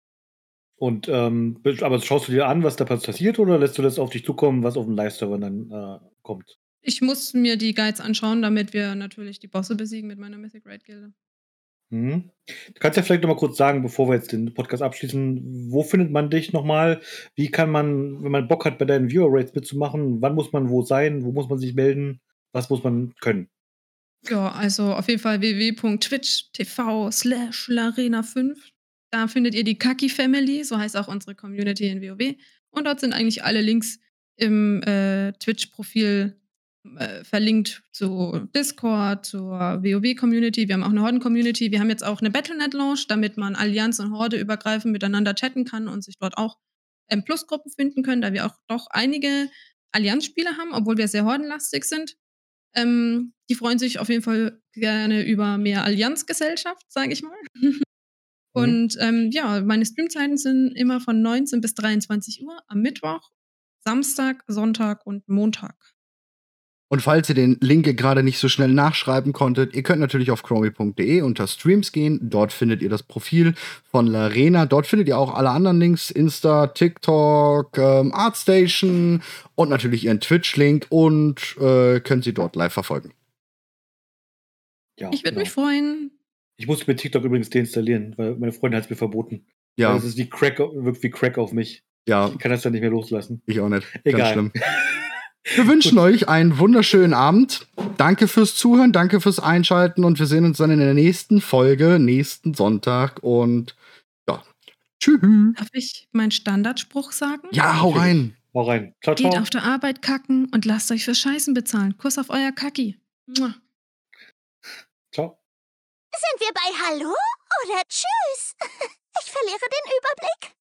Und ähm, be- aber schaust du dir an, was da passiert, oder lässt du das auf dich zukommen, was auf dem Live-Server dann äh, kommt? Ich muss mir die Guides anschauen, damit wir natürlich die Bosse besiegen mit meiner Mythic Raid Gilde. Mhm. Du kannst ja vielleicht noch mal kurz sagen, bevor wir jetzt den Podcast abschließen, wo findet man dich nochmal? Wie kann man, wenn man Bock hat, bei deinen Viewer Rates mitzumachen, wann muss man wo sein? Wo muss man sich melden? Was muss man können? Ja, also auf jeden Fall www.twitch.tv slash larena5. Da findet ihr die Kaki Family, so heißt auch unsere Community in WoW. Und dort sind eigentlich alle Links im äh, Twitch-Profil äh, verlinkt zu Discord, zur WoW-Community. Wir haben auch eine Horden-Community. Wir haben jetzt auch eine Battlenet-Launch, damit man Allianz und Horde übergreifend miteinander chatten kann und sich dort auch ähm, Plus-Gruppen finden können, da wir auch doch einige Allianz-Spieler haben, obwohl wir sehr hordenlastig sind. Ähm, die freuen sich auf jeden Fall gerne über mehr Allianzgesellschaft, sage ich mal. Und ähm, ja, meine Streamzeiten sind immer von 19 bis 23 Uhr am Mittwoch, Samstag, Sonntag und Montag. Und falls ihr den Link gerade nicht so schnell nachschreiben konntet, ihr könnt natürlich auf chromie.de unter Streams gehen. Dort findet ihr das Profil von Larena. Dort findet ihr auch alle anderen Links: Insta, TikTok, ähm, Artstation und natürlich ihren Twitch-Link und äh, könnt sie dort live verfolgen. Ja, Ich würde genau. mich freuen. Ich musste mir TikTok übrigens deinstallieren, weil meine Freundin hat es mir verboten. Ja, Das ist wie Crack, wirkt wie Crack auf mich. ja, Ich kann das dann nicht mehr loslassen. ich auch nicht. Ganz Egal. schlimm. *laughs* Wir wünschen euch einen wunderschönen Abend. Danke fürs Zuhören, danke fürs Einschalten und wir sehen uns dann in der nächsten Folge, nächsten Sonntag und ja, tschüss. Darf ich meinen Standardspruch sagen? Ja, hau rein. Hau rein. Ciao, Geht ciao. auf der Arbeit kacken und lasst euch für Scheißen bezahlen. Kuss auf euer Kacki. Mua. Ciao. Sind wir bei Hallo oder Tschüss? *laughs* Ich verliere den Überblick.